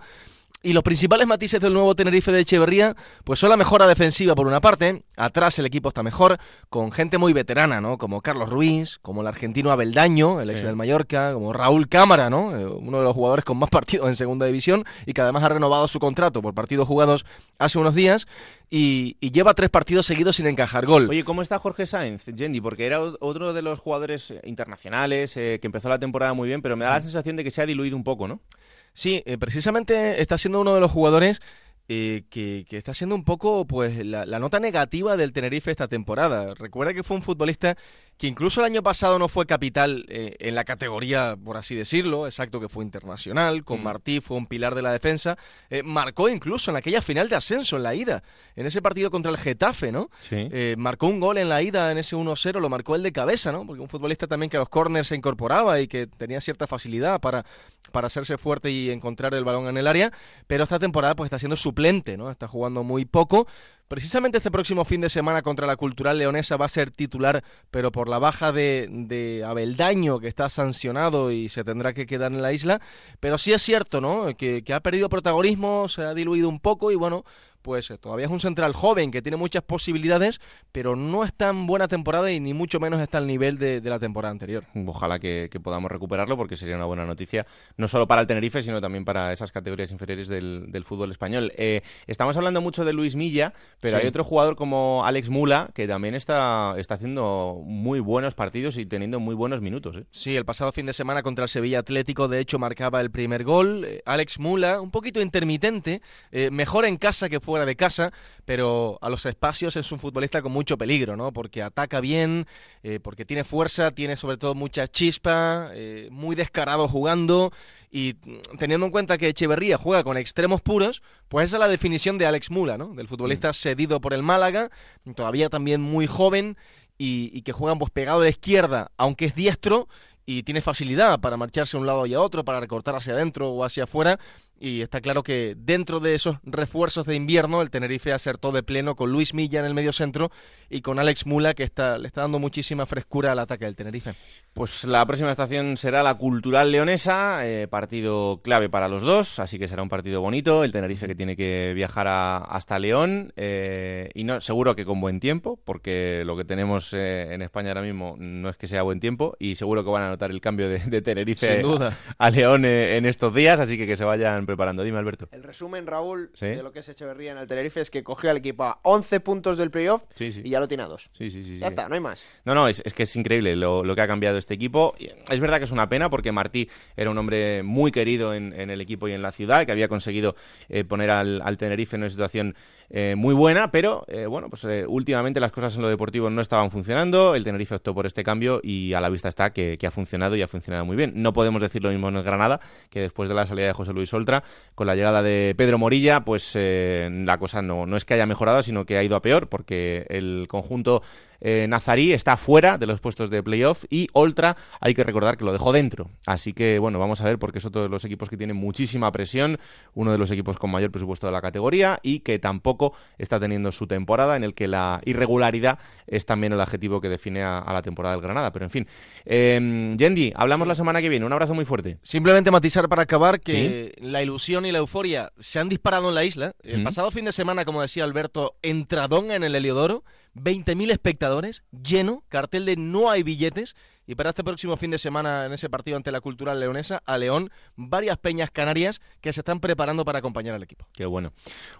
Y los principales matices del nuevo Tenerife de Echeverría, pues son la mejora defensiva por una parte, atrás el equipo está mejor, con gente muy veterana, ¿no? Como Carlos Ruiz, como el argentino Abeldaño, el ex del Mallorca, como Raúl Cámara, ¿no? Eh, uno de los jugadores con más partidos en segunda división y que además ha renovado su contrato por partidos jugados hace unos días y, lleva tres partidos seguidos sin encajar gol. Oye, ¿cómo está Jorge Sainz, Jendi? Porque era otro de los jugadores internacionales eh, que empezó la temporada muy bien, pero me da la sensación de que se ha diluido un poco, ¿no? Sí, eh, precisamente está siendo uno de los jugadores eh, que, está siendo un poco pues la, la, nota negativa del Tenerife esta temporada. Recuerda que fue un futbolista que incluso el año pasado no fue capital eh, en la categoría, por así decirlo, exacto que fue internacional, con mm. Martí fue un pilar de la defensa, eh, marcó incluso en aquella final de ascenso, en la ida, en ese partido contra el Getafe, ¿no? Sí. Eh, marcó un gol en la ida, en ese 1-0, lo marcó el de cabeza, ¿no? Porque un futbolista también que a los corners se incorporaba y que tenía cierta facilidad para, para hacerse fuerte y encontrar el balón en el área, pero esta temporada pues está siendo su ¿no? Está jugando muy poco. Precisamente este próximo fin de semana contra la Cultural Leonesa va a ser titular, pero por la baja de, de Abeldaño, que está sancionado y se tendrá que quedar en la isla. Pero sí es cierto, ¿no? Que ha perdido protagonismo, se ha diluido un poco y bueno, pues eh, todavía es un central joven que tiene muchas posibilidades, pero no está en buena temporada y ni mucho menos está al nivel de, la temporada anterior. Ojalá que, podamos recuperarlo porque sería una buena noticia, no solo para el Tenerife, sino también para esas categorías inferiores del, fútbol español. Eh, estamos hablando mucho de Luis Milla, pero hay otro jugador como Alex Mula que también está, está haciendo muy buenos partidos y teniendo muy buenos minutos. ¿eh? Sí, el pasado fin de semana contra el Sevilla Atlético, de hecho, marcaba el primer gol. Alex Mula, un poquito intermitente, mejor en casa que fue de casa, pero a los espacios es un futbolista con mucho peligro, ¿no? Porque ataca bien, eh, porque tiene fuerza, tiene sobre todo mucha chispa, eh, muy descarado jugando y teniendo en cuenta que Echeverría juega con extremos puros, pues esa es la definición de Alex Mula, ¿no? Del futbolista mm. cedido por el Málaga, todavía también muy joven y, y que juega pues, pegado a la izquierda, aunque es diestro y tiene facilidad para marcharse a un lado y a otro, para recortar hacia adentro o hacia afuera. Y está claro que dentro de esos refuerzos de invierno, el Tenerife acertó de pleno con Luis Milla en el medio centro y con Alex Mula, que está, le está dando muchísima frescura al ataque del Tenerife. Pues la próxima estación será la Cultural Leonesa, eh, partido clave para los dos, así que será un partido bonito. El Tenerife que tiene que viajar hasta León eh, y no seguro que con buen tiempo, porque lo que tenemos eh, en España ahora mismo no es que sea buen tiempo y seguro que van a el cambio de, Tenerife A, León eh, en estos días, así que que se vayan preparando. Dime, Alberto. El resumen, Raúl, de lo que es Echeverría en el Tenerife es que cogió al equipo a 11 puntos del playoff y ya lo tiene a dos. Sí, sí, sí. Ya está, no hay más. No, no, es, que es increíble lo, que ha cambiado este equipo. Es verdad que es una pena porque Martí era un hombre muy querido en, el equipo y en la ciudad, que había conseguido eh, poner al, al Tenerife en una situación eh, muy buena, pero eh, bueno, pues eh, últimamente las cosas en lo deportivo no estaban funcionando, el Tenerife optó por este cambio y a la vista está que, ha funcionado y ha funcionado muy bien. No podemos decir lo mismo en el Granada, que después de la salida de José Luis Oltra, con la llegada de Pedro Morilla, pues la cosa no, no es que haya mejorado, sino que ha ido a peor, porque el conjunto eh, Nazarí está fuera de los puestos de playoff y Oltra hay que recordar que lo dejó dentro. Así que bueno, vamos a ver porque es otro de los equipos que tiene muchísima presión, uno de los equipos con mayor presupuesto de la categoría y que tampoco está teniendo su temporada en el que la irregularidad es también el adjetivo que define a, la temporada del Granada. Pero en fin, eh, Yendi, hablamos la semana que viene. Un abrazo muy fuerte. Simplemente matizar para acabar que la ilusión y la euforia se han disparado en la isla. El pasado fin de semana, como decía Alberto, entradón en el Heliodoro. 20.000 espectadores, lleno, cartel de no hay billetes. Y para este próximo fin de semana, en ese partido ante la Cultural Leonesa, a León, varias peñas canarias que se están preparando para acompañar al equipo. Qué bueno.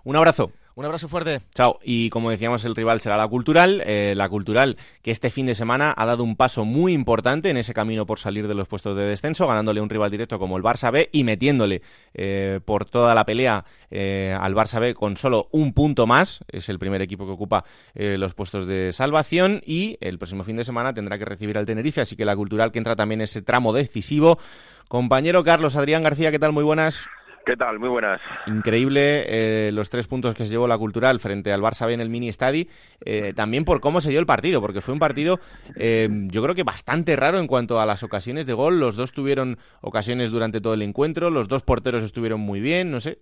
Un abrazo. Un abrazo fuerte. Chao. Y como decíamos, el rival será la Cultural. Eh, la Cultural que este fin de semana ha dado un paso muy importante en ese camino por salir de los puestos de descenso, ganándole un rival directo como el Barça B y metiéndole eh, por toda la pelea eh, al Barça B con solo un punto más. Es el primer equipo que ocupa los puestos de salvación y el próximo fin de semana tendrá que recibir al Tenerife. Así que la Cultural que entra también en ese tramo decisivo. Compañero Carlos Adrián García, ¿qué tal? Muy buenas. ¿Qué tal? Muy buenas. Increíble eh, los tres puntos que se llevó la Cultural frente al Barça B en el mini estadi, eh, también por cómo se dio el partido, porque fue un partido eh, yo creo que bastante raro en cuanto a las ocasiones de gol. Los dos tuvieron ocasiones durante todo el encuentro, los dos porteros estuvieron muy bien, no sé.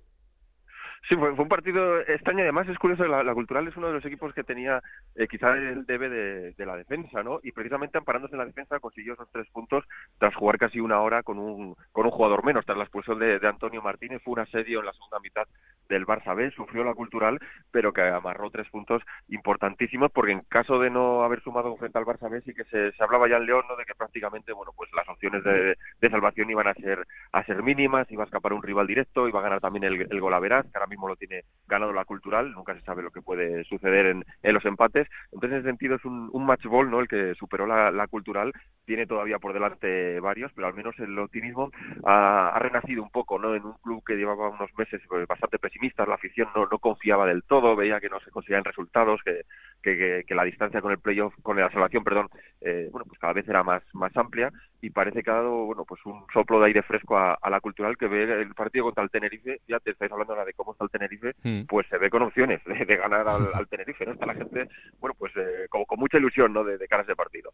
Sí, fue, un partido extraño. Además, es curioso, la, la, Cultural es uno de los equipos que tenía eh, quizá el debe de, la defensa, ¿no? Y precisamente amparándose en la defensa consiguió esos tres puntos tras jugar casi una hora con un, con un jugador menos. Tras la expulsión de, Antonio Martínez, fue un asedio en la segunda mitad del Barça B, sufrió la Cultural, pero que amarró tres puntos importantísimos, porque en caso de no haber sumado frente al Barça B, sí que se, hablaba ya en León, ¿no? De que prácticamente, bueno, pues las opciones de, salvación iban a ser, a ser mínimas, iba a escapar un rival directo, iba a ganar también el, el gol a Verás, que ahora mismo lo tiene ganado la cultural, nunca se sabe lo que puede suceder en, los empates. Entonces, en ese sentido, es un, un match ball, ¿no? El que superó la, cultural, tiene todavía por delante varios, pero al menos el optimismo ha, renacido un poco, ¿no? En un club que llevaba unos meses pues, bastante pesimistas, la afición no, no confiaba del todo, veía que no se conseguían resultados, que, que, la distancia con el playoff, con la salvación, perdón, eh, bueno, pues cada vez era más, más amplia y parece que ha dado, bueno, pues un soplo de aire fresco a, la cultural que ve el partido contra el Tenerife, ya te estáis hablando ahora de cómo está el Tenerife, hmm. pues se ve con opciones de, ganar al, Tenerife, ¿no? Está la gente, bueno, pues eh, con, mucha ilusión, ¿no? De, cara a ese partido.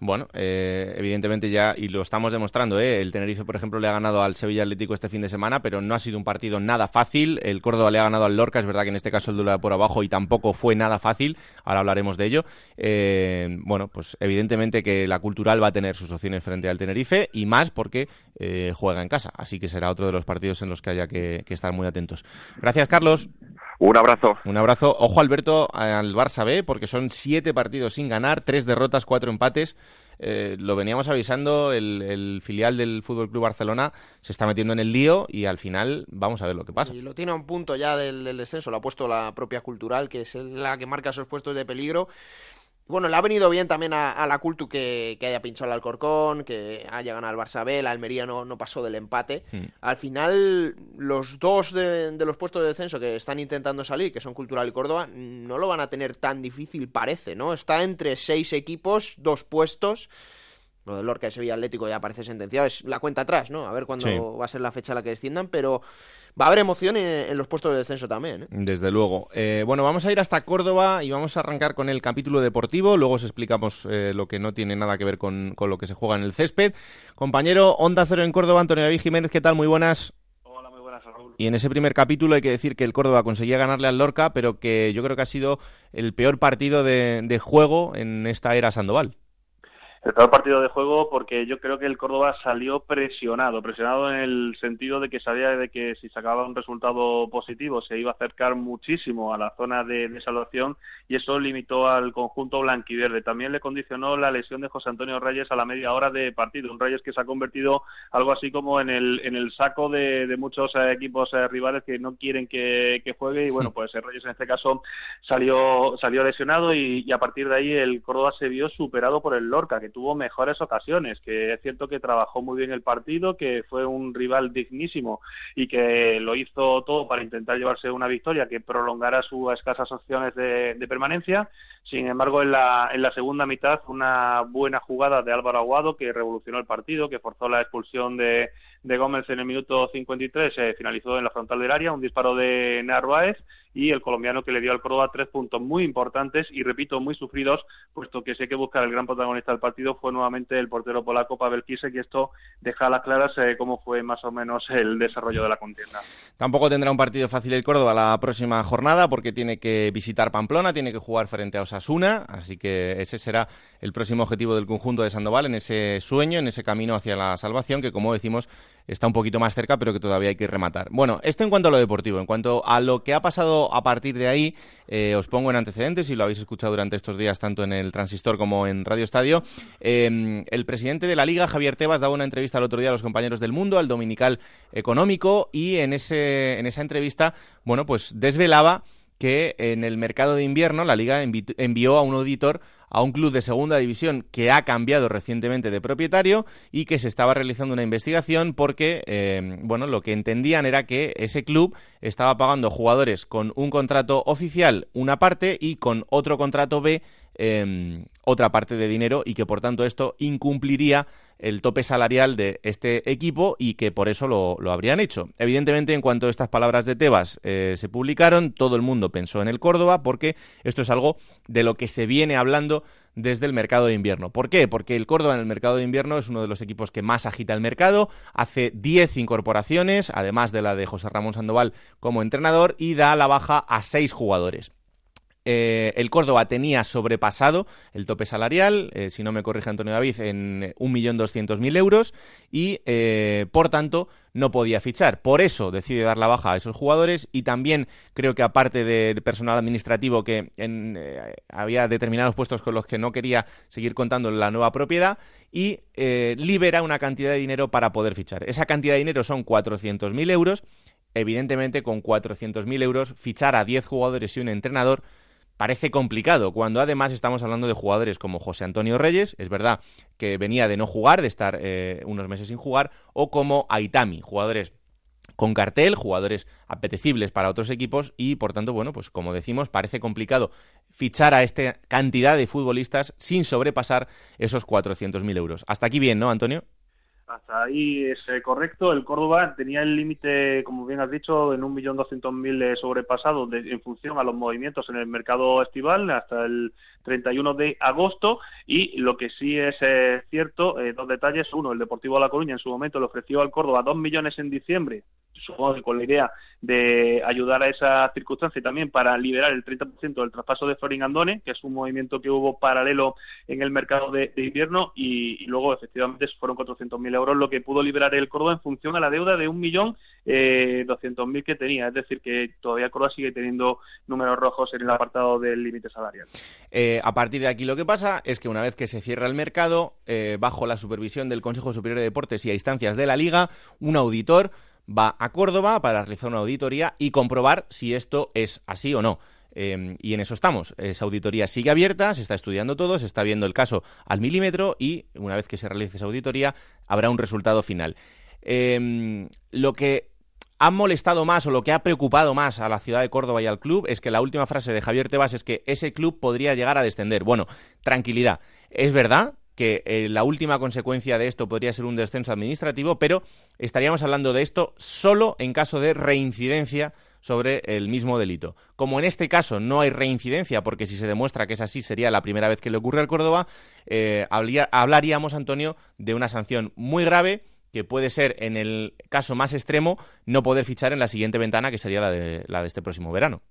Bueno, eh, evidentemente ya, y lo estamos demostrando, ¿eh? El Tenerife, por ejemplo, le ha ganado al Sevilla Atlético este fin de semana, pero no ha sido un partido nada fácil, El Córdoba le ha ganado al Lorca, es verdad que en este caso el duelo por abajo y tampoco fue nada fácil, ahora hablaremos de ello. Eh, bueno, pues evidentemente que la Cultural va a tener sus opciones frente al Tenerife y más porque eh, juega en casa, así que será otro de los partidos en los que haya que, que estar muy atentos. Gracias, Carlos. Un abrazo. Un abrazo. Ojo, Alberto, al Barça B, porque son siete partidos sin ganar, tres derrotas, cuatro empates. Eh, lo veníamos avisando, el, filial del Fútbol Club Barcelona se está metiendo en el lío y al final vamos a ver lo que pasa. Y lo tiene a un punto ya del, del descenso, lo ha puesto la propia Cultural, que es la que marca esos puestos de peligro. Bueno, le ha venido bien también a, la Cultu que, haya pinchado el Alcorcón, que haya ganado el Barça B, la Almería no, no pasó del empate. Hmm. Al final, los dos de, los puestos de descenso que están intentando salir, que son Cultural y Córdoba, no lo van a tener tan difícil, parece, ¿no? Está entre seis equipos, dos puestos. Lo del Lorca de Sevilla Atlético ya parece sentenciado, es la cuenta atrás, ¿no? A ver cuándo va a ser la fecha a la que desciendan, pero va a haber emoción en, los puestos de descenso también. ¿eh? Desde luego. Eh, bueno, vamos a ir hasta Córdoba y vamos a arrancar con el capítulo deportivo. Luego os explicamos eh, lo que no tiene nada que ver con, lo que se juega en el césped. Compañero Onda Cero en Córdoba, Antonio David Jiménez, ¿qué tal? Muy buenas. Hola, muy buenas, Raúl. Y en ese primer capítulo hay que decir que el Córdoba conseguía ganarle al Lorca, pero que yo creo que ha sido el peor partido de, de juego en esta era Sandoval el peor partido de juego porque yo creo que el Córdoba salió presionado, presionado en el sentido de que sabía de que si sacaba un resultado positivo se iba a acercar muchísimo a la zona de, de salvación y eso limitó al conjunto blanquiverde. También le condicionó la lesión de José Antonio Reyes a la media hora de partido, un Reyes que se ha convertido algo así como en el, en el saco de, muchos eh, equipos eh, rivales que no quieren que, juegue. Y bueno, pues Reyes en este caso salió, salió lesionado y, y a partir de ahí el Córdoba se vio superado por el Lorca, que tuvo mejores ocasiones, que es cierto que trabajó muy bien el partido, que fue un rival dignísimo y que lo hizo todo para intentar llevarse una victoria que prolongara sus escasas opciones de, permanencia. Sin embargo, en la, en la segunda mitad, una buena jugada de Álvaro Aguado que revolucionó el partido, que forzó la expulsión de, de Gómez en el minuto 53, se finalizó en la frontal del área, un disparo de Narváez y el colombiano que le dio al Córdoba tres puntos muy importantes y repito muy sufridos puesto que sé que buscar el gran protagonista del partido fue nuevamente el portero polaco Pavel Kisek y esto deja a las claras eh, cómo fue más o menos el desarrollo de la contienda. Tampoco tendrá un partido fácil el Córdoba la próxima jornada porque tiene que visitar Pamplona, tiene que jugar frente a Osasuna, así que ese será el próximo objetivo del conjunto de Sandoval en ese sueño, en ese camino hacia la salvación que como decimos está un poquito más cerca pero que todavía hay que rematar. Bueno, esto en cuanto a lo deportivo, en cuanto a lo que ha pasado a partir de ahí, eh, os pongo en antecedentes, y lo habéis escuchado durante estos días tanto en el Transistor como en Radio Estadio. Em, el presidente de la Liga, Javier Tebas, daba una entrevista el otro día a los compañeros del mundo, al Dominical Económico, y en, ese, en esa entrevista, bueno, pues desvelaba que en el mercado de invierno la liga envió a un auditor a un club de segunda división que ha cambiado recientemente de propietario y que se estaba realizando una investigación porque, eh, bueno, lo que entendían era que ese club estaba pagando jugadores con un contrato oficial una parte y con otro contrato B eh, otra parte de dinero y que por tanto esto incumpliría el tope salarial de este equipo y que por eso lo, habrían hecho. Evidentemente, en cuanto estas palabras de Tebas eh, se publicaron, todo el mundo pensó en el Córdoba porque esto es algo de lo que se viene hablando desde el mercado de invierno. ¿Por qué? Porque el Córdoba en el mercado de invierno es uno de los equipos que más agita el mercado, hace 10 incorporaciones, además de la de José Ramón Sandoval como entrenador, y da la baja a 6 jugadores. Eh, el Córdoba tenía sobrepasado el tope salarial, eh, si no me corrige Antonio David, en 1.200.000 euros y, eh, por tanto, no podía fichar. Por eso decide dar la baja a esos jugadores y también creo que aparte del personal administrativo que había determinados puestos con los que no quería seguir contando la nueva propiedad y libera una cantidad de dinero para poder fichar. Esa cantidad de dinero son 400.000 euros. Evidentemente, con 400.000 euros, fichar a 10 jugadores y un entrenador parece complicado, cuando además estamos hablando de jugadores como José Antonio Reyes, es verdad que venía de no jugar, de estar eh, unos meses sin jugar, o como Aitami, jugadores con cartel, jugadores apetecibles para otros equipos y por tanto, bueno, pues como decimos, parece complicado fichar a esta cantidad de futbolistas sin sobrepasar esos 400.000 euros. Hasta aquí bien, ¿no, Antonio? Hasta ahí es eh, correcto. El Córdoba tenía el límite, como bien has dicho, en 1.200.000 eh, sobrepasado de, en función a los movimientos en el mercado estival hasta el 31 de agosto. Y lo que sí es eh, cierto, dos detalles. Uno, el Deportivo de La Coruña en su momento le ofreció al Córdoba 2 millones en diciembre supongo que con la idea de ayudar a esa circunstancia y también para liberar el 30% del traspaso de Florin Andone, que es un movimiento que hubo paralelo en el mercado de, invierno y, luego efectivamente fueron 400.000 euros lo que pudo liberar el Córdoba en función a la deuda de 1.200.000 eh, que tenía. Es decir, que todavía Córdoba sigue teniendo números rojos en el apartado del límite salarial. Eh, a partir de aquí lo que pasa es que una vez que se cierra el mercado, eh, bajo la supervisión del Consejo Superior de Deportes y a instancias de la Liga, un auditor va a Córdoba para realizar una auditoría y comprobar si esto es así o no. Em, y en eso estamos. Esa auditoría sigue abierta, se está estudiando todo, se está viendo el caso al milímetro y una vez que se realice esa auditoría habrá un resultado final. Em, lo que ha molestado más o lo que ha preocupado más a la ciudad de Córdoba y al club es que la última frase de Javier Tebas es que ese club podría llegar a descender. Bueno, tranquilidad. Es verdad, que eh, la última consecuencia de esto podría ser un descenso administrativo, pero estaríamos hablando de esto solo en caso de reincidencia sobre el mismo delito. Como en este caso no hay reincidencia, porque si se demuestra que es así sería la primera vez que le ocurre al Córdoba, eh, hablaríamos, Antonio, de una sanción muy grave que puede ser, en el caso más extremo, no poder fichar en la siguiente ventana, que sería la de, la de este próximo verano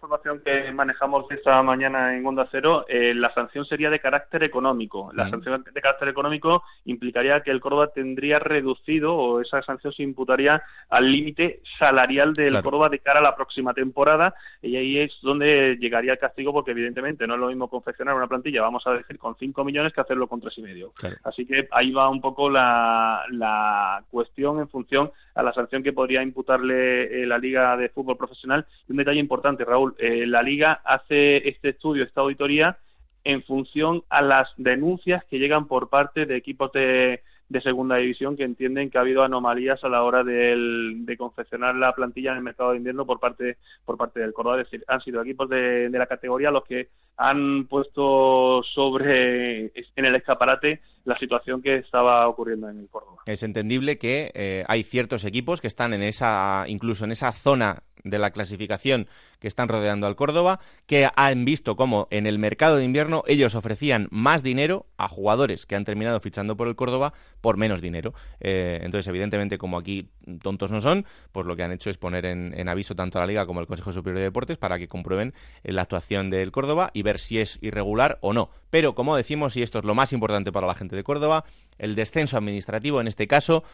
información que manejamos esta mañana en Onda Cero, eh, la sanción sería de carácter económico. La sanción de carácter económico implicaría que el Córdoba tendría reducido o esa sanción se imputaría al límite salarial del Córdoba de cara a la próxima temporada y ahí es donde llegaría el castigo porque evidentemente no es lo mismo confeccionar una plantilla, vamos a decir, con 5 millones que hacerlo con tres y medio. Así que ahí va un poco la, la cuestión en función a la sanción que podría imputarle eh, la Liga de Fútbol Profesional. Y un detalle importante, Raúl, eh, la Liga hace este estudio, esta auditoría, en función a las denuncias que llegan por parte de equipos de, de segunda división que entienden que ha habido anomalías a la hora de confeccionar la plantilla en el mercado de invierno por parte por parte del Córdoba. Es decir, han sido equipos de, de la categoría los que han puesto sobre en el escaparate la situación que estaba ocurriendo en el Córdoba. Es entendible que eh, hay ciertos equipos que están en esa, incluso en esa zona de la clasificación que están rodeando al Córdoba, que han visto cómo en el mercado de invierno ellos ofrecían más dinero a jugadores que han terminado fichando por el Córdoba por menos dinero. Eh, entonces, evidentemente, como aquí tontos no son, pues lo que han hecho es poner en, aviso tanto a la Liga como al Consejo Superior de Deportes para que comprueben eh, la actuación del Córdoba y ver si es irregular o no. Pero, como decimos, y esto es lo más importante para la gente de Córdoba, el descenso administrativo en este caso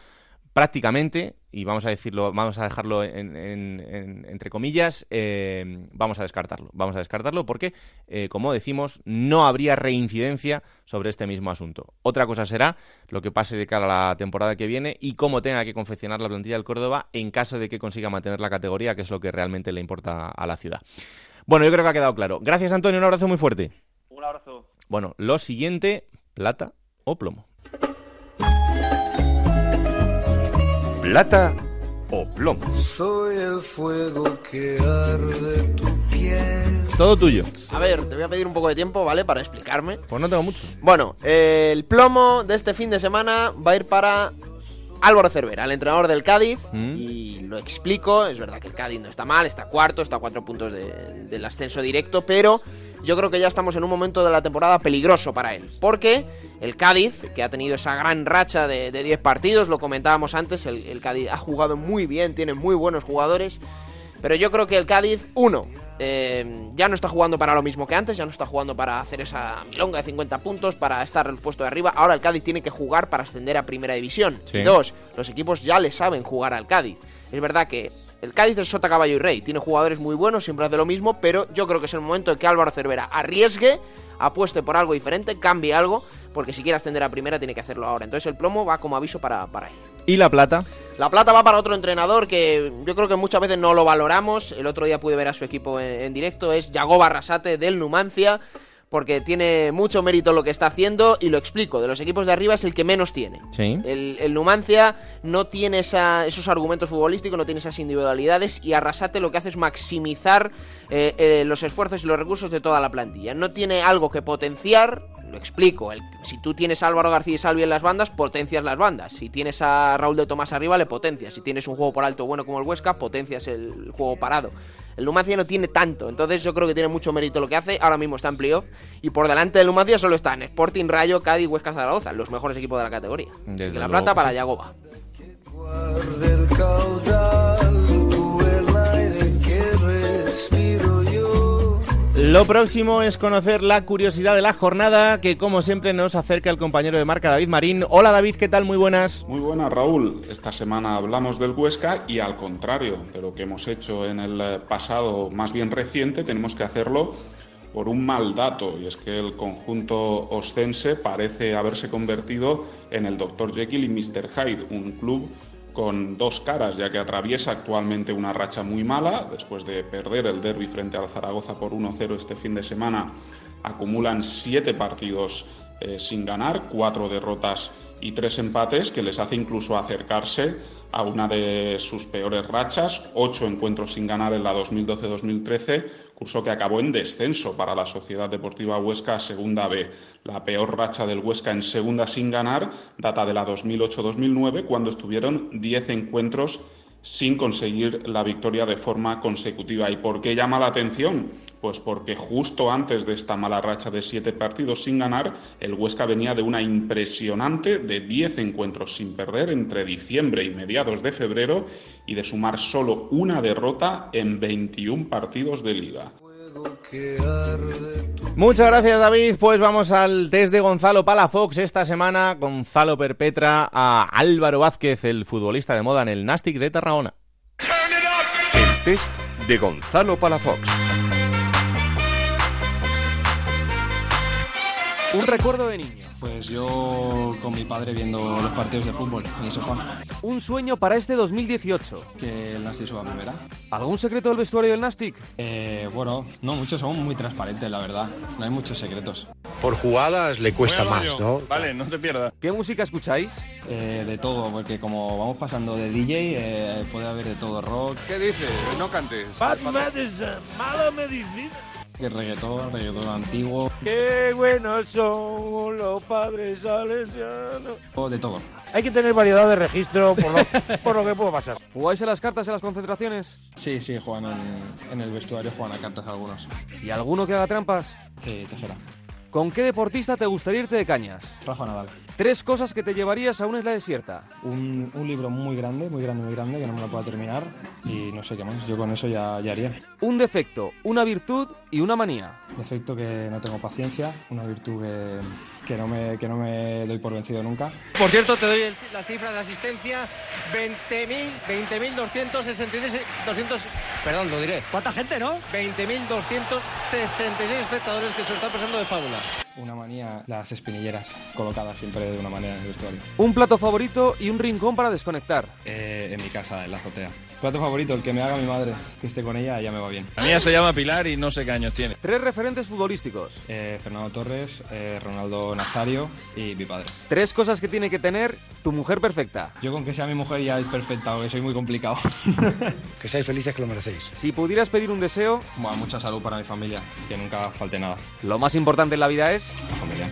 prácticamente, y vamos a decirlo, vamos a dejarlo entre comillas, eh, vamos a descartarlo. Vamos a descartarlo porque, eh, como decimos, no habría reincidencia sobre este mismo asunto. Otra cosa será lo que pase de cara a la temporada que viene y cómo tenga que confeccionar la plantilla del Córdoba en caso de que consiga mantener la categoría, que es lo que realmente le importa a la ciudad. Bueno, yo creo que ha quedado claro. Gracias, Antonio. Un abrazo muy fuerte. Un abrazo. Bueno, lo siguiente, plata o plomo. Plata o plomo. Soy el fuego que arde tu piel. Todo tuyo. A ver, te voy a pedir un poco de tiempo, ¿vale? Para explicarme. Pues no tengo mucho. Bueno, el plomo de este fin de semana va a ir para Álvaro Cervera, el entrenador del Cádiz, mm. y lo explico, es verdad que el Cádiz no está mal, está cuarto, está a cuatro puntos del ascenso directo, pero yo creo que ya estamos en un momento de la temporada peligroso para él, porque el Cádiz, que ha tenido esa gran racha de 10 partidos, lo comentábamos antes, el, Cádiz ha jugado muy bien, tiene muy buenos jugadores, pero yo creo que el Cádiz, uno, eh, ya no está jugando para lo mismo que antes, ya no está jugando para hacer esa milonga de 50 puntos, para estar en el puesto de arriba. Ahora el Cádiz tiene que jugar para ascender a Primera División. Y dos, los equipos ya le saben jugar al Cádiz. Es verdad que el Cádiz es sota, caballo y rey. Tiene jugadores muy buenos, siempre hace lo mismo, pero yo creo que es el momento de que Álvaro Cervera arriesgue, apueste por algo diferente, cambie algo, porque si quiere ascender a primera tiene que hacerlo ahora. Entonces el plomo va como aviso para, para él. ¿Y la plata? La plata va para otro entrenador que yo creo que muchas veces no lo valoramos. El otro día pude ver a su equipo en, directo, es Yago Barrasate del Numancia porque tiene mucho mérito lo que está haciendo y lo explico. De los equipos de arriba es el que menos tiene. El, Numancia no tiene esos argumentos futbolísticos, no tiene esas individualidades y Arrasate lo que hace es maximizar eh, eh, los esfuerzos y los recursos de toda la plantilla. No tiene algo que potenciar, lo explico. si tú tienes a Álvaro García y Salvi en las bandas, potencias las bandas. Si tienes a Raúl de Tomás arriba, le potencias. Si tienes un juego por alto bueno como el Huesca, potencias el juego parado. El Numancia no tiene tanto, entonces yo creo que tiene mucho mérito lo que hace. Ahora mismo está en playoff y por delante del Numancia solo están Sporting, Rayo, Cádiz, Huesca, Zaragoza, los mejores equipos de la categoría. Desde la plata para Yagoba. Lo próximo es conocer la curiosidad de la jornada que como siempre nos acerca el compañero de marca David Marín. Hola David, ¿qué tal? Muy buenas. Muy buenas Raúl. Esta semana hablamos del Huesca y al contrario de lo que hemos hecho en el pasado más bien reciente, tenemos que hacerlo por un mal dato, y es que el conjunto ostense parece haberse convertido en el Dr. Jekyll y Mr. Hyde, un club con dos caras, ya que atraviesa actualmente una racha muy mala, después de perder el derby frente al Zaragoza por 1-0 este fin de semana, acumulan siete partidos eh, sin ganar, cuatro derrotas y tres empates, que les hace incluso acercarse a una de sus peores rachas, ocho encuentros sin ganar en la 2012-2013, curso que acabó en descenso para la Sociedad Deportiva Huesca a Segunda B. La peor racha del Huesca en Segunda sin ganar data de la 2008-2009, cuando estuvieron diez encuentros sin conseguir la victoria de forma consecutiva. ¿Y por qué llama la atención? Pues porque justo antes de esta mala racha de siete partidos sin ganar, el Huesca venía de una impresionante de diez encuentros sin perder entre diciembre y mediados de febrero y de sumar solo una derrota en 21 partidos de liga. Muchas gracias David, pues vamos al test de Gonzalo Palafox esta semana. Gonzalo perpetra a Álvaro Vázquez, el futbolista de moda en el Nastic de Tarragona. El test de Gonzalo Palafox. Un recuerdo de niño. Pues yo con mi padre viendo los partidos de fútbol en el sofá. Un sueño para este 2018. Que el Nastic suba a primera. ¿Algún secreto del vestuario del Nastic? Eh, bueno, no muchos, son muy transparentes, la verdad. No hay muchos secretos. Por jugadas le cuesta más, ¿no? Vale, no te pierdas. ¿Qué música escucháis? Eh, de todo, porque como vamos pasando de DJ, eh, puede haber de todo rock. ¿Qué dices? No cantes. Bad medicine, mala medicina. Que reggaetón, reggaetón antiguo. Qué buenos son los padres salesianos. De todo. Hay que tener variedad de registro por lo, por lo que puede pasar. ¿Jugáis a las cartas en las concentraciones? Sí, sí, juegan en, en el vestuario, juegan a cartas algunos. ¿Y alguno que haga trampas? Sí, tejera. ¿Con qué deportista te gustaría irte de cañas? Rafa Nadal. Tres cosas que te llevarías a una isla desierta. Un, un libro muy grande, muy grande, muy grande, que no me lo pueda terminar. Y no sé qué más, yo con eso ya, ya haría. Un defecto, una virtud y una manía. Defecto que no tengo paciencia, una virtud que, que, no, me, que no me doy por vencido nunca. Por cierto, te doy el- la cifra de asistencia, 20.000, 20.266, 200, perdón, lo diré. ¿Cuánta gente, no? 20.266 espectadores que se lo están pasando de fábula. Una manía, las espinilleras colocadas siempre de una manera en el vestuario. Un plato favorito y un rincón para desconectar. Eh, en mi casa, en la azotea. Plato favorito, el que me haga mi madre, que esté con ella, ya me va bien. La mía se llama Pilar y no sé qué años tiene. Tres referentes futbolísticos. Eh, Fernando Torres, eh, Ronaldo Nazario y mi padre. Tres cosas que tiene que tener tu mujer perfecta. Yo con que sea mi mujer ya es perfecta, porque soy muy complicado. Que seáis felices que lo merecéis. Si pudieras pedir un deseo, Bueno, mucha salud para mi familia, que nunca falte nada. lo más importante en la vida es... La familia.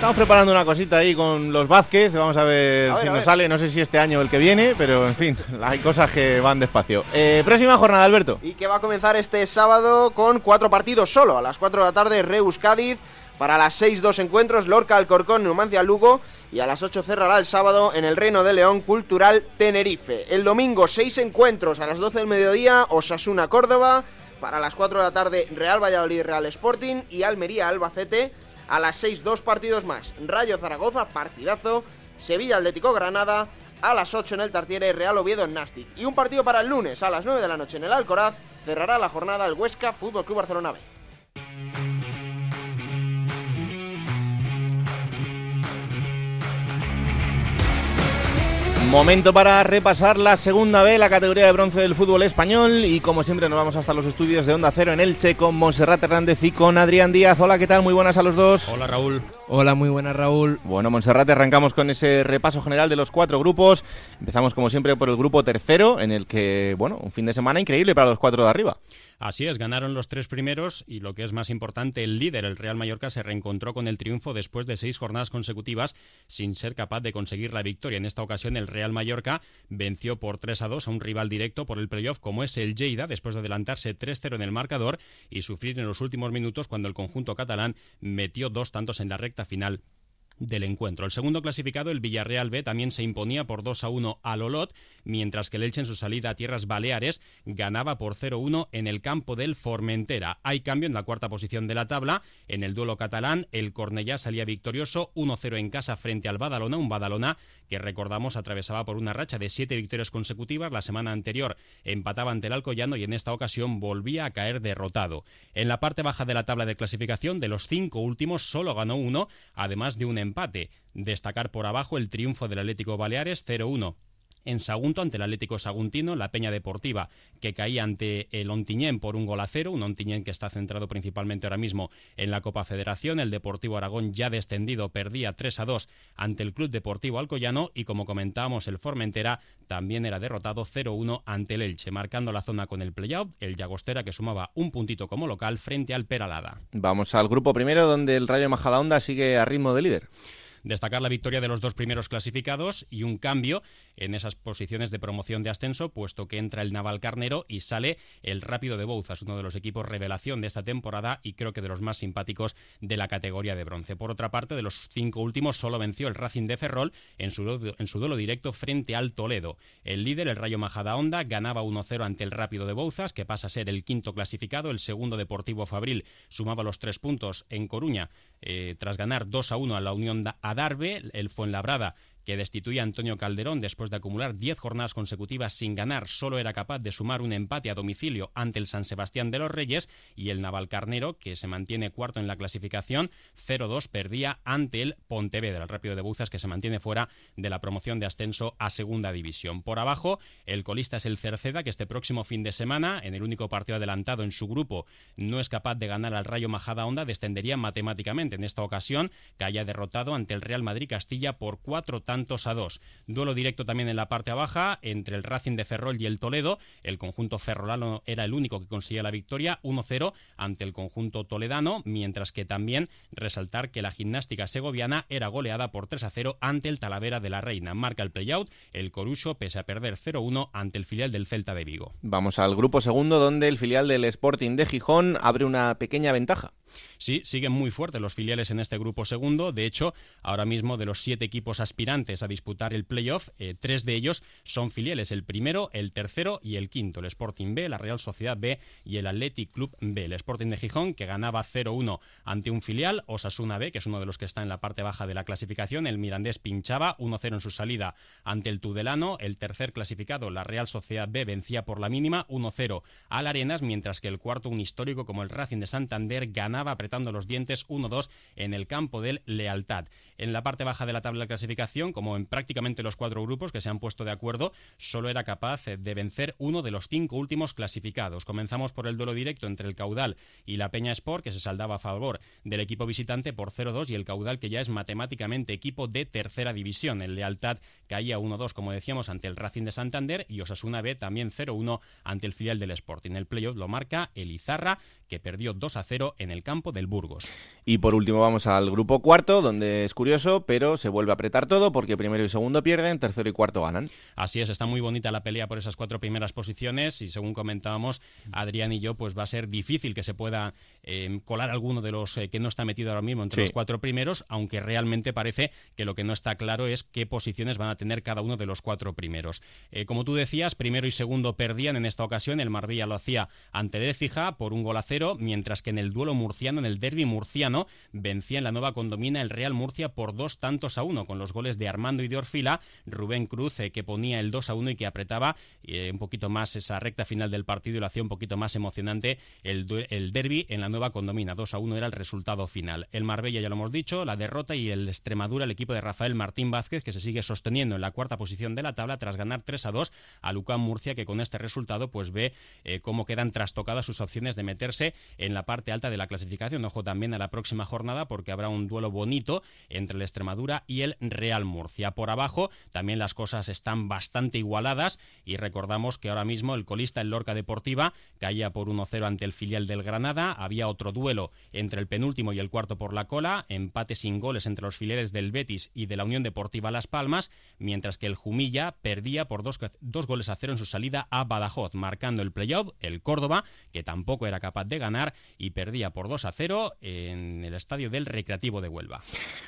Estamos preparando una cosita ahí con los Vázquez, vamos a ver A ver, si a nos ver. sale, no sé si este año o el que viene, pero en fin, hay cosas que van despacio. Eh, próxima jornada, Alberto. Y que va a comenzar este sábado con cuatro partidos solo. A las 4 de la tarde, Reus Cádiz. Para las 6, dos encuentros, Lorca Alcorcón, Numancia Lugo. Y a las 8 cerrará el sábado en el Reino de León Cultural Tenerife. El domingo, seis encuentros a las 12 del mediodía, Osasuna Córdoba. Para las 4 de la tarde, Real Valladolid Real Sporting. Y Almería Albacete. A las 6, dos partidos más. Rayo Zaragoza, partidazo. Sevilla Atlético Granada. A las 8 en el Tartiere, Real Oviedo Nastic. Y un partido para el lunes a las 9 de la noche en el Alcoraz. Cerrará la jornada el Huesca Fútbol Club Barcelona B. Momento para repasar la segunda B, la categoría de bronce del fútbol español. Y como siempre, nos vamos hasta los estudios de Onda Cero en Elche con Monserrat Hernández y con Adrián Díaz. Hola, ¿qué tal? Muy buenas a los dos. Hola Raúl. Hola, muy buenas Raúl. Bueno, Monserrat, arrancamos con ese repaso general de los cuatro grupos. Empezamos, como siempre, por el grupo tercero, en el que, bueno, un fin de semana increíble para los cuatro de arriba. Así es, ganaron los tres primeros y lo que es más importante, el líder, el Real Mallorca, se reencontró con el triunfo después de seis jornadas consecutivas sin ser capaz de conseguir la victoria. En esta ocasión, el Real Mallorca venció por 3 a 2 a un rival directo por el playoff como es el Lleida, después de adelantarse 3-0 en el marcador y sufrir en los últimos minutos cuando el conjunto catalán metió dos tantos en la recta final del encuentro. El segundo clasificado, el Villarreal B, también se imponía por 2 a 1 al Olot, mientras que el Elche en su salida a tierras baleares ganaba por 0-1 en el campo del Formentera. Hay cambio en la cuarta posición de la tabla. En el duelo catalán, el Cornellá salía victorioso 1-0 en casa frente al Badalona, un Badalona que recordamos atravesaba por una racha de siete victorias consecutivas. La semana anterior empataba ante el Alcoyano y en esta ocasión volvía a caer derrotado. En la parte baja de la tabla de clasificación, de los cinco últimos, solo ganó uno, además de un empate. Destacar por abajo el triunfo del Atlético Baleares 0-1 en Sagunto ante el Atlético Saguntino, la Peña Deportiva que caía ante el Ontiñén por un gol a cero, un Ontiñén que está centrado principalmente ahora mismo en la Copa Federación, el Deportivo Aragón ya descendido perdía 3 a 2 ante el Club Deportivo Alcoyano y como comentábamos el Formentera también era derrotado 0-1 ante el Elche, marcando la zona con el playout, el Llagostera que sumaba un puntito como local frente al Peralada. Vamos al grupo primero donde el Rayo Majadahonda sigue a ritmo de líder. Destacar la victoria de los dos primeros clasificados y un cambio en esas posiciones de promoción de ascenso, puesto que entra el Naval Carnero y sale el Rápido de Bouzas, uno de los equipos revelación de esta temporada y creo que de los más simpáticos de la categoría de bronce. Por otra parte, de los cinco últimos solo venció el Racing de Ferrol en su, en su duelo directo frente al Toledo. El líder, el Rayo Majadahonda, ganaba 1-0 ante el Rápido de Bouzas, que pasa a ser el quinto clasificado. El segundo Deportivo Fabril sumaba los tres puntos en Coruña eh, tras ganar 2-1 a la Unión Adarve. El Fuenlabrada que destituía a Antonio Calderón después de acumular 10 jornadas consecutivas sin ganar, solo era capaz de sumar un empate a domicilio ante el San Sebastián de los Reyes y el Navalcarnero, que se mantiene cuarto en la clasificación, 0-2 perdía ante el Pontevedra, el Rápido de Buzas, que se mantiene fuera de la promoción de ascenso a Segunda División. Por abajo, el colista es el Cerceda, que este próximo fin de semana, en el único partido adelantado en su grupo, no es capaz de ganar al Rayo Majada Onda, descendería matemáticamente. En esta ocasión, que haya derrotado ante el Real Madrid Castilla por cuatro a dos. Duelo directo también en la parte baja entre el Racing de Ferrol y el Toledo. El conjunto ferrolano era el único que conseguía la victoria 1-0 ante el conjunto toledano, mientras que también resaltar que la gimnástica segoviana era goleada por 3-0 ante el Talavera de la Reina. Marca el playout el Corucho pese a perder 0-1 ante el filial del Celta de Vigo. Vamos al grupo segundo donde el filial del Sporting de Gijón abre una pequeña ventaja. Sí, siguen muy fuertes los filiales en este grupo segundo. De hecho, ahora mismo de los siete equipos aspirantes a disputar el playoff, eh, tres de ellos son filiales. El primero, el tercero y el quinto. El Sporting B, la Real Sociedad B y el Athletic Club B. El Sporting de Gijón, que ganaba 0-1 ante un filial. Osasuna B, que es uno de los que está en la parte baja de la clasificación. El Mirandés pinchaba 1-0 en su salida ante el Tudelano. El tercer clasificado, la Real Sociedad B, vencía por la mínima 1-0 al Arenas, mientras que el cuarto, un histórico como el Racing de Santander, ganaba apretando los dientes 1-2 en el campo del Lealtad. En la parte baja de la tabla de clasificación, como en prácticamente los cuatro grupos que se han puesto de acuerdo, solo era capaz de vencer uno de los cinco últimos clasificados. Comenzamos por el duelo directo entre el Caudal y la Peña Sport, que se saldaba a favor del equipo visitante por 0-2 y el Caudal, que ya es matemáticamente equipo de tercera división. El Lealtad caía 1-2, como decíamos, ante el Racing de Santander y Osasuna B también 0-1 ante el filial del Sporting. El playoff lo marca el Izarra, que perdió 2-0 en el del Burgos. Y por último vamos al grupo cuarto, donde es curioso, pero se vuelve a apretar todo porque primero y segundo pierden, tercero y cuarto ganan. Así es, está muy bonita la pelea por esas cuatro primeras posiciones y según comentábamos, Adrián y yo, pues va a ser difícil que se pueda eh, colar alguno de los eh, que no está metido ahora mismo entre los cuatro primeros, aunque realmente parece que lo que no está claro es qué posiciones van a tener cada uno de los cuatro primeros. Eh, como tú decías, primero y segundo perdían en esta ocasión, el Marbella lo hacía ante el Écija por un gol a cero, mientras que en el duelo murciano, en el derby murciano, vencía en la nueva condomina el Real Murcia por dos tantos a uno, con los goles de Armando y de Orfila, Rubén Cruz que ponía el 2 a 1 y que apretaba un poquito más esa recta final del partido y lo hacía un poquito más emocionante el, el derby en la nueva condomina. 2 a 1 era el resultado final. El Marbella, ya lo hemos dicho, la derrota y el Extremadura, el equipo de Rafael Martín Vázquez, que se sigue sosteniendo en la cuarta posición de la tabla tras ganar 3 a 2 a Lucán Murcia, que con este resultado pues ve eh, cómo quedan trastocadas sus opciones de meterse en la parte alta de la clasificación. Ojo también a la próxima jornada porque habrá un duelo bonito entre el Extremadura y el Real Murcia. Por abajo también las cosas están bastante igualadas y recordamos que ahora mismo el colista, el Lorca Deportiva, caía por 1-0 ante el filial del Granada. Había otro duelo entre el penúltimo y el cuarto por la cola, empate sin goles entre los filiales del Betis y de la Unión Deportiva Las Palmas, mientras que el Jumilla perdía por dos, dos goles a cero en su salida a Badajoz, marcando el playoff el Córdoba, que tampoco era capaz de ganar y perdía por 2 a 0 en el estadio del Recreativo de Huelva.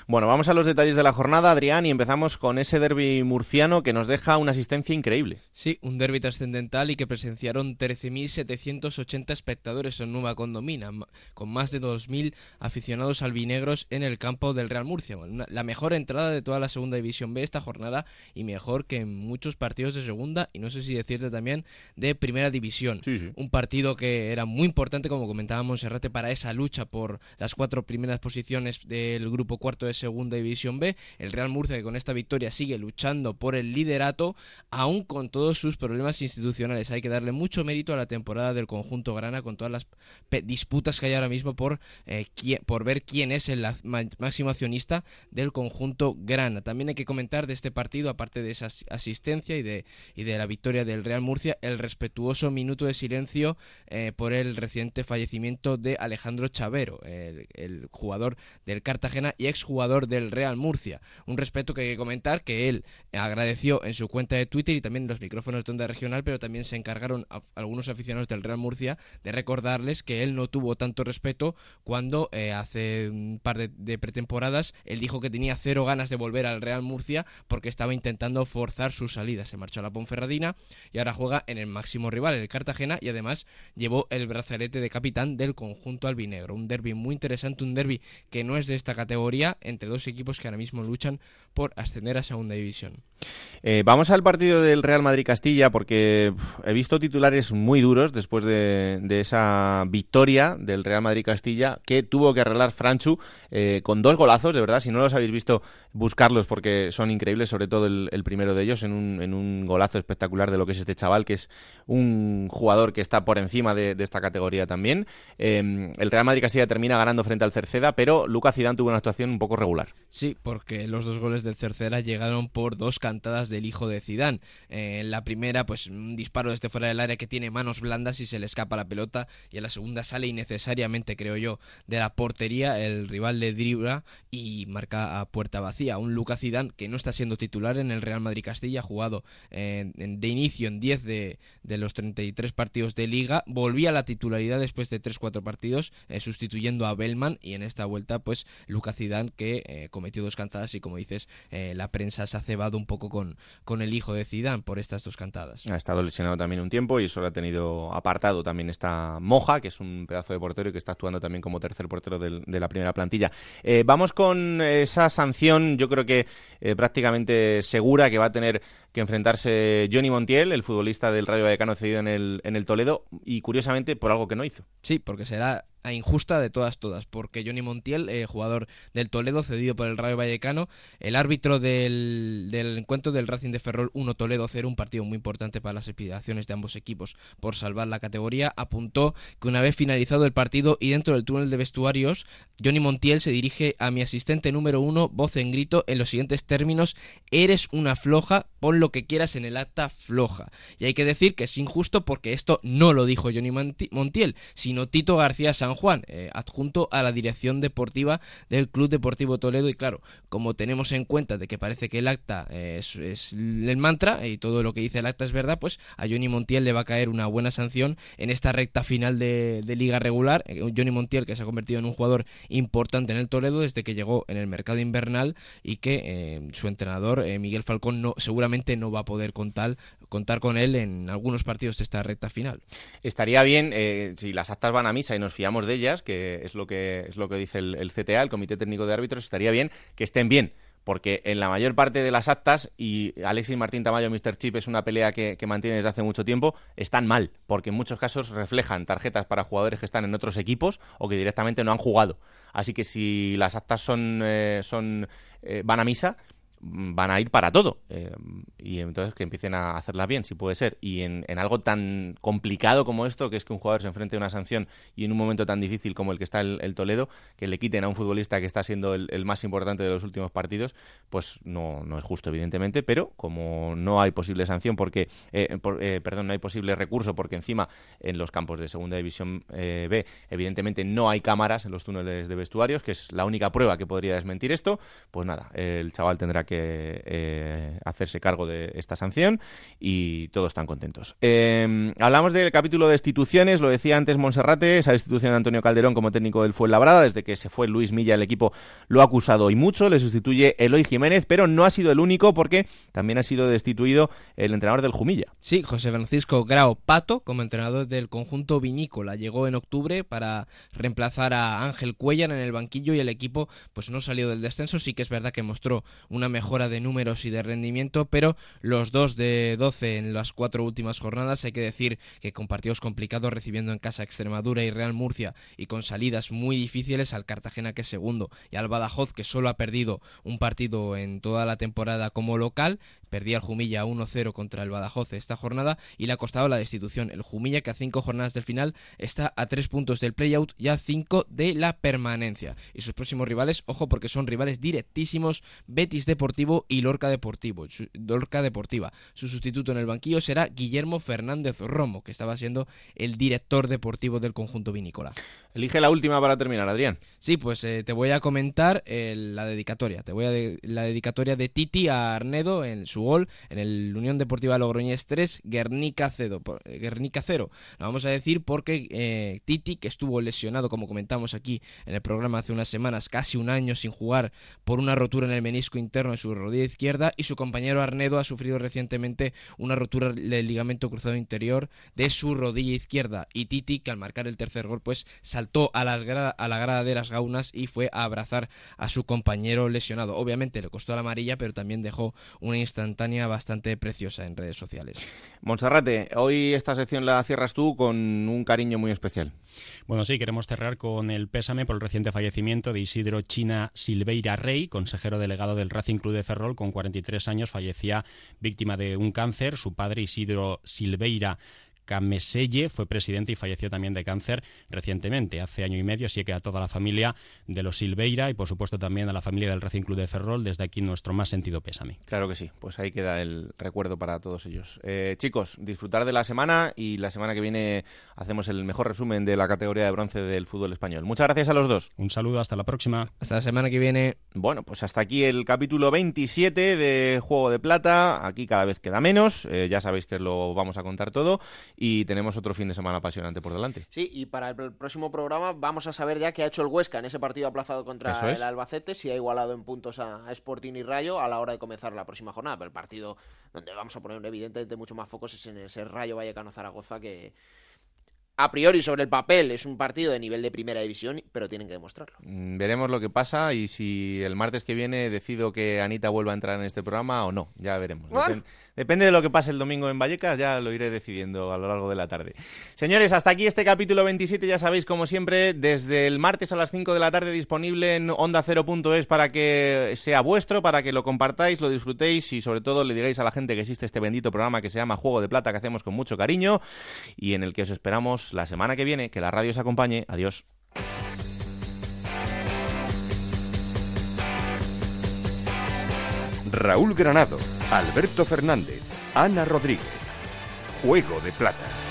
Bueno, vamos a los detalles de la jornada, Adrián, y empezamos con ese derby murciano que nos deja una asistencia increíble. Sí, un derby trascendental y que presenciaron 13.780 espectadores en Nueva Condomina, con más de 2.000 aficionados albinegros en el campo del Real Murcia. la mejor entrada de toda la segunda división B esta jornada y mejor que en muchos partidos de segunda y no sé si decirte también de primera división. Un partido que era muy importante, como comentábamos, Serrate, para esa lucha por las cuatro primeras posiciones del grupo cuarto de segunda división B. El Real Murcia que con esta victoria sigue luchando por el liderato, aún con todos sus problemas institucionales. Hay que darle mucho mérito a la temporada del conjunto Grana con todas las disputas que hay ahora mismo por, eh, por ver quién es el máximo accionista del conjunto Grana. También hay que comentar de este partido, aparte de esa asistencia y de, y de la victoria del Real Murcia, el respetuoso minuto de silencio eh, por el reciente fallecimiento de Alejandro Chavero, el, jugador del Cartagena y exjugador del Real Murcia. Un respeto que hay que comentar que él agradeció en su cuenta de Twitter y también en los micrófonos de Onda Regional, pero también se encargaron algunos aficionados del Real Murcia de recordarles que él no tuvo tanto respeto cuando eh, hace un par de, pretemporadas él dijo que tenía cero ganas de volver al Real Murcia porque estaba intentando forzar su salida. Se marchó a la Ponferradina y ahora juega en el máximo rival, el Cartagena, y además llevó el brazalete de capitán del conjunto albinegro. Un derby muy interesante, un derby que no es de esta categoría, entre dos equipos que ahora mismo luchan por ascender a segunda división. Eh, vamos al partido del Real Madrid-Castilla porque he visto titulares muy duros después de, esa victoria del Real Madrid-Castilla que tuvo que arreglar Franchu eh, con dos golazos, de verdad, si no los habéis visto, buscarlos porque son increíbles, sobre todo el, primero de ellos en un, en un, golazo espectacular de lo que es este chaval, que es un jugador que está por encima de, esta categoría también. Em, el Real Madrid-Castilla termina ganando frente al Cerceda, pero Lucas Zidane tuvo una actuación un poco regular. Sí, porque los dos goles del Cerceda llegaron por dos cantadas del hijo de Zidane. Eh, la primera, pues un disparo desde fuera del área que tiene manos blandas y se le escapa la pelota. Y en la segunda sale innecesariamente, creo yo, de la portería el rival de Dribla y marca a puerta vacía. Un Lucas Zidane que no está siendo titular en el Real Madrid Castilla, jugado de inicio en 10 de, los 33 partidos de liga. Volvía a la titularidad después de 3-4 partidos, eh, sustituyendo a Bellman. Y en esta vuelta, pues Lucas Zidane que eh, cometió dos cantadas y como dices, la prensa se ha cebado un poco con, con el hijo de Zidane por estas dos cantadas. Ha estado lesionado también un tiempo y solo ha tenido apartado también esta Moja, que es un pedazo de portero y que está actuando también como tercer portero de la primera plantilla. Eh, vamos con esa sanción, yo creo que eh, prácticamente segura que va a tener que enfrentarse Johnny Montiel, el futbolista del Rayo Vallecano cedido en el, en el Toledo, y curiosamente por algo que no hizo. Sí, porque será a injusta de todas todas, porque Johnny Montiel, eh, jugador del Toledo, cedido por el Rayo Vallecano, el árbitro del, del, encuentro del Racing de Ferrol 1 Toledo 0, un partido muy importante para las aspiraciones de ambos equipos por salvar la categoría, apuntó que una vez finalizado el partido y dentro del túnel de vestuarios, Johnny Montiel se dirige a mi asistente número uno, voz en grito, en los siguientes términos, eres una floja, pon lo que quieras en el acta floja. Y hay que decir que es injusto porque esto no lo dijo Johnny Montiel, sino Tito García San Juan, eh, adjunto a la dirección deportiva del Club Deportivo Toledo. Y claro, como tenemos en cuenta de que parece que el acta es, el mantra y todo lo que dice el acta es verdad, pues a Johnny Montiel le va a caer una buena sanción en esta recta final de, liga regular. Eh, Johnny Montiel que se ha convertido en un jugador importante en el Toledo desde que llegó en el mercado invernal y que eh, su entrenador Miguel Falcón no, seguramente no va a poder contar, contar con él en algunos partidos de esta recta final. Estaría bien si las actas van a misa y nos fiamos de ellas, que es lo que, es lo que dice el, CTA, el Comité Técnico de Árbitros, estaría bien que estén bien porque en la mayor parte de las actas, y Alexis Martín Tamayo, Mr. Chip, es una pelea que, mantiene desde hace mucho tiempo, están mal, porque en muchos casos reflejan tarjetas para jugadores que están en otros equipos o que directamente no han jugado. Así que si las actas son, eh, son eh, van a misa, van a ir para todo. Eh, y entonces que empiecen a hacerlas bien, si puede ser. Y en, algo tan complicado como esto, que es que un jugador se enfrente a una sanción y en un momento tan difícil como el que está el, Toledo, que le quiten a un futbolista que está siendo el, más importante de los últimos partidos, pues no, no es justo, evidentemente. Pero como no hay posible sanción, porque, eh, eh, perdón, no hay posible recurso, porque encima en los campos de Segunda División B, evidentemente no hay cámaras en los túneles de vestuarios, que es la única prueba que podría desmentir esto, pues nada, el chaval tendrá que eh, hacerse cargo de esta sanción y todos están contentos. Eh, hablamos del capítulo de destituciones, lo decía antes Monserrate, esa destitución de Antonio Calderón como técnico del Fuenlabrada, desde que se fue Luis Milla el equipo lo ha acusado y mucho, le sustituye Eloy Jiménez, pero no ha sido el único porque también ha sido destituido el entrenador del Jumilla. Sí, José Francisco Grao Pato como entrenador del conjunto vinícola, llegó en octubre para reemplazar a Ángel Cuellar en el banquillo y el equipo pues no salió del descenso, sí que es verdad que mostró una mejora de números y de rendimiento, pero los dos de 12 en las cuatro últimas jornadas, hay que decir que con partidos complicados recibiendo en casa Extremadura y Real Murcia y con salidas muy difíciles al Cartagena que es segundo y al Badajoz que solo ha perdido un partido en toda la temporada como local, perdía el Jumilla 1-0 contra el Badajoz esta jornada y le ha costado la destitución. El Jumilla que a cinco jornadas del final está a tres puntos del playout y a cinco de la permanencia. Y sus próximos rivales, ojo porque son rivales directísimos, Betis Deportivo y Lorca Deportivo. Su, Lorca Deportiva. Su sustituto en el banquillo será Guillermo Fernández Romo, que estaba siendo el director deportivo del conjunto vinícola. Elige la última para terminar, Adrián. Sí, pues eh, te voy a comentar eh, la dedicatoria. Te voy a de la dedicatoria de Titi a Arnedo en su gol en el Unión Deportiva Logroñés 3, Guernica 0. Eh, Guernica 0. Lo vamos a decir porque eh, Titi, que estuvo lesionado, como comentamos aquí en el programa hace unas semanas, casi un año sin jugar por una rotura en el menisco interno en su rodilla izquierda, y su compañero Arnedo ha sufrido recientemente una rotura del ligamento cruzado interior de su rodilla izquierda. Y Titi, que al marcar el tercer gol, pues saltó a, las a la grada de las gaunas y fue a abrazar a su compañero lesionado. Obviamente le costó la amarilla, pero también dejó una instantánea bastante preciosa en redes sociales. Monserrate, hoy esta sección la cierras tú con un cariño muy especial. Bueno, sí, queremos cerrar con el pésame por el reciente fallecimiento de Isidro China Silveira Rey, consejero delegado del Racing Club de Ferrol, con 43 años, fallecía víctima de un cáncer. Su padre, Isidro Silveira Cameselle fue presidente y falleció también de cáncer recientemente, hace año y medio, así que a toda la familia de los Silveira y por supuesto también a la familia del Racing Club de Ferrol, desde aquí nuestro más sentido pésame. Claro que sí, pues ahí queda el recuerdo para todos ellos. Eh, chicos, disfrutar de la semana y la semana que viene hacemos el mejor resumen de la categoría de bronce del fútbol español. Muchas gracias a los dos. Un saludo, hasta la próxima. Hasta la semana que viene. Bueno, pues hasta aquí el capítulo 27 de Juego de Plata. Aquí cada vez queda menos, eh, ya sabéis que lo vamos a contar todo y tenemos otro fin de semana apasionante por delante. Sí, y para el próximo programa vamos a saber ya qué ha hecho el Huesca en ese partido aplazado contra Eso es. el Albacete, si ha igualado en puntos a, a Sporting y Rayo a la hora de comenzar la próxima jornada. Pero el partido donde vamos a poner evidentemente mucho más focos es en ese Rayo Vallecano Zaragoza que a priori sobre el papel es un partido de nivel de primera división, pero tienen que demostrarlo. Mm, Veremos lo que pasa y si el martes que viene decido que Anita vuelva a entrar en este programa o no. Ya veremos. Bueno. Depen- depende de lo que pase el domingo en Vallecas, ya lo iré decidiendo a lo largo de la tarde. Señores, hasta aquí este capítulo 27. Ya sabéis, como siempre, desde el martes a las 5 de la tarde disponible en onda0.es para que sea vuestro, para que lo compartáis, lo disfrutéis y sobre todo le digáis a la gente que existe este bendito programa que se llama Juego de Plata que hacemos con mucho cariño y en el que os esperamos la semana que viene. Que la radio os acompañe. Adiós. Raúl Granado, Alberto Fernández, Ana Rodríguez. Juego de Plata.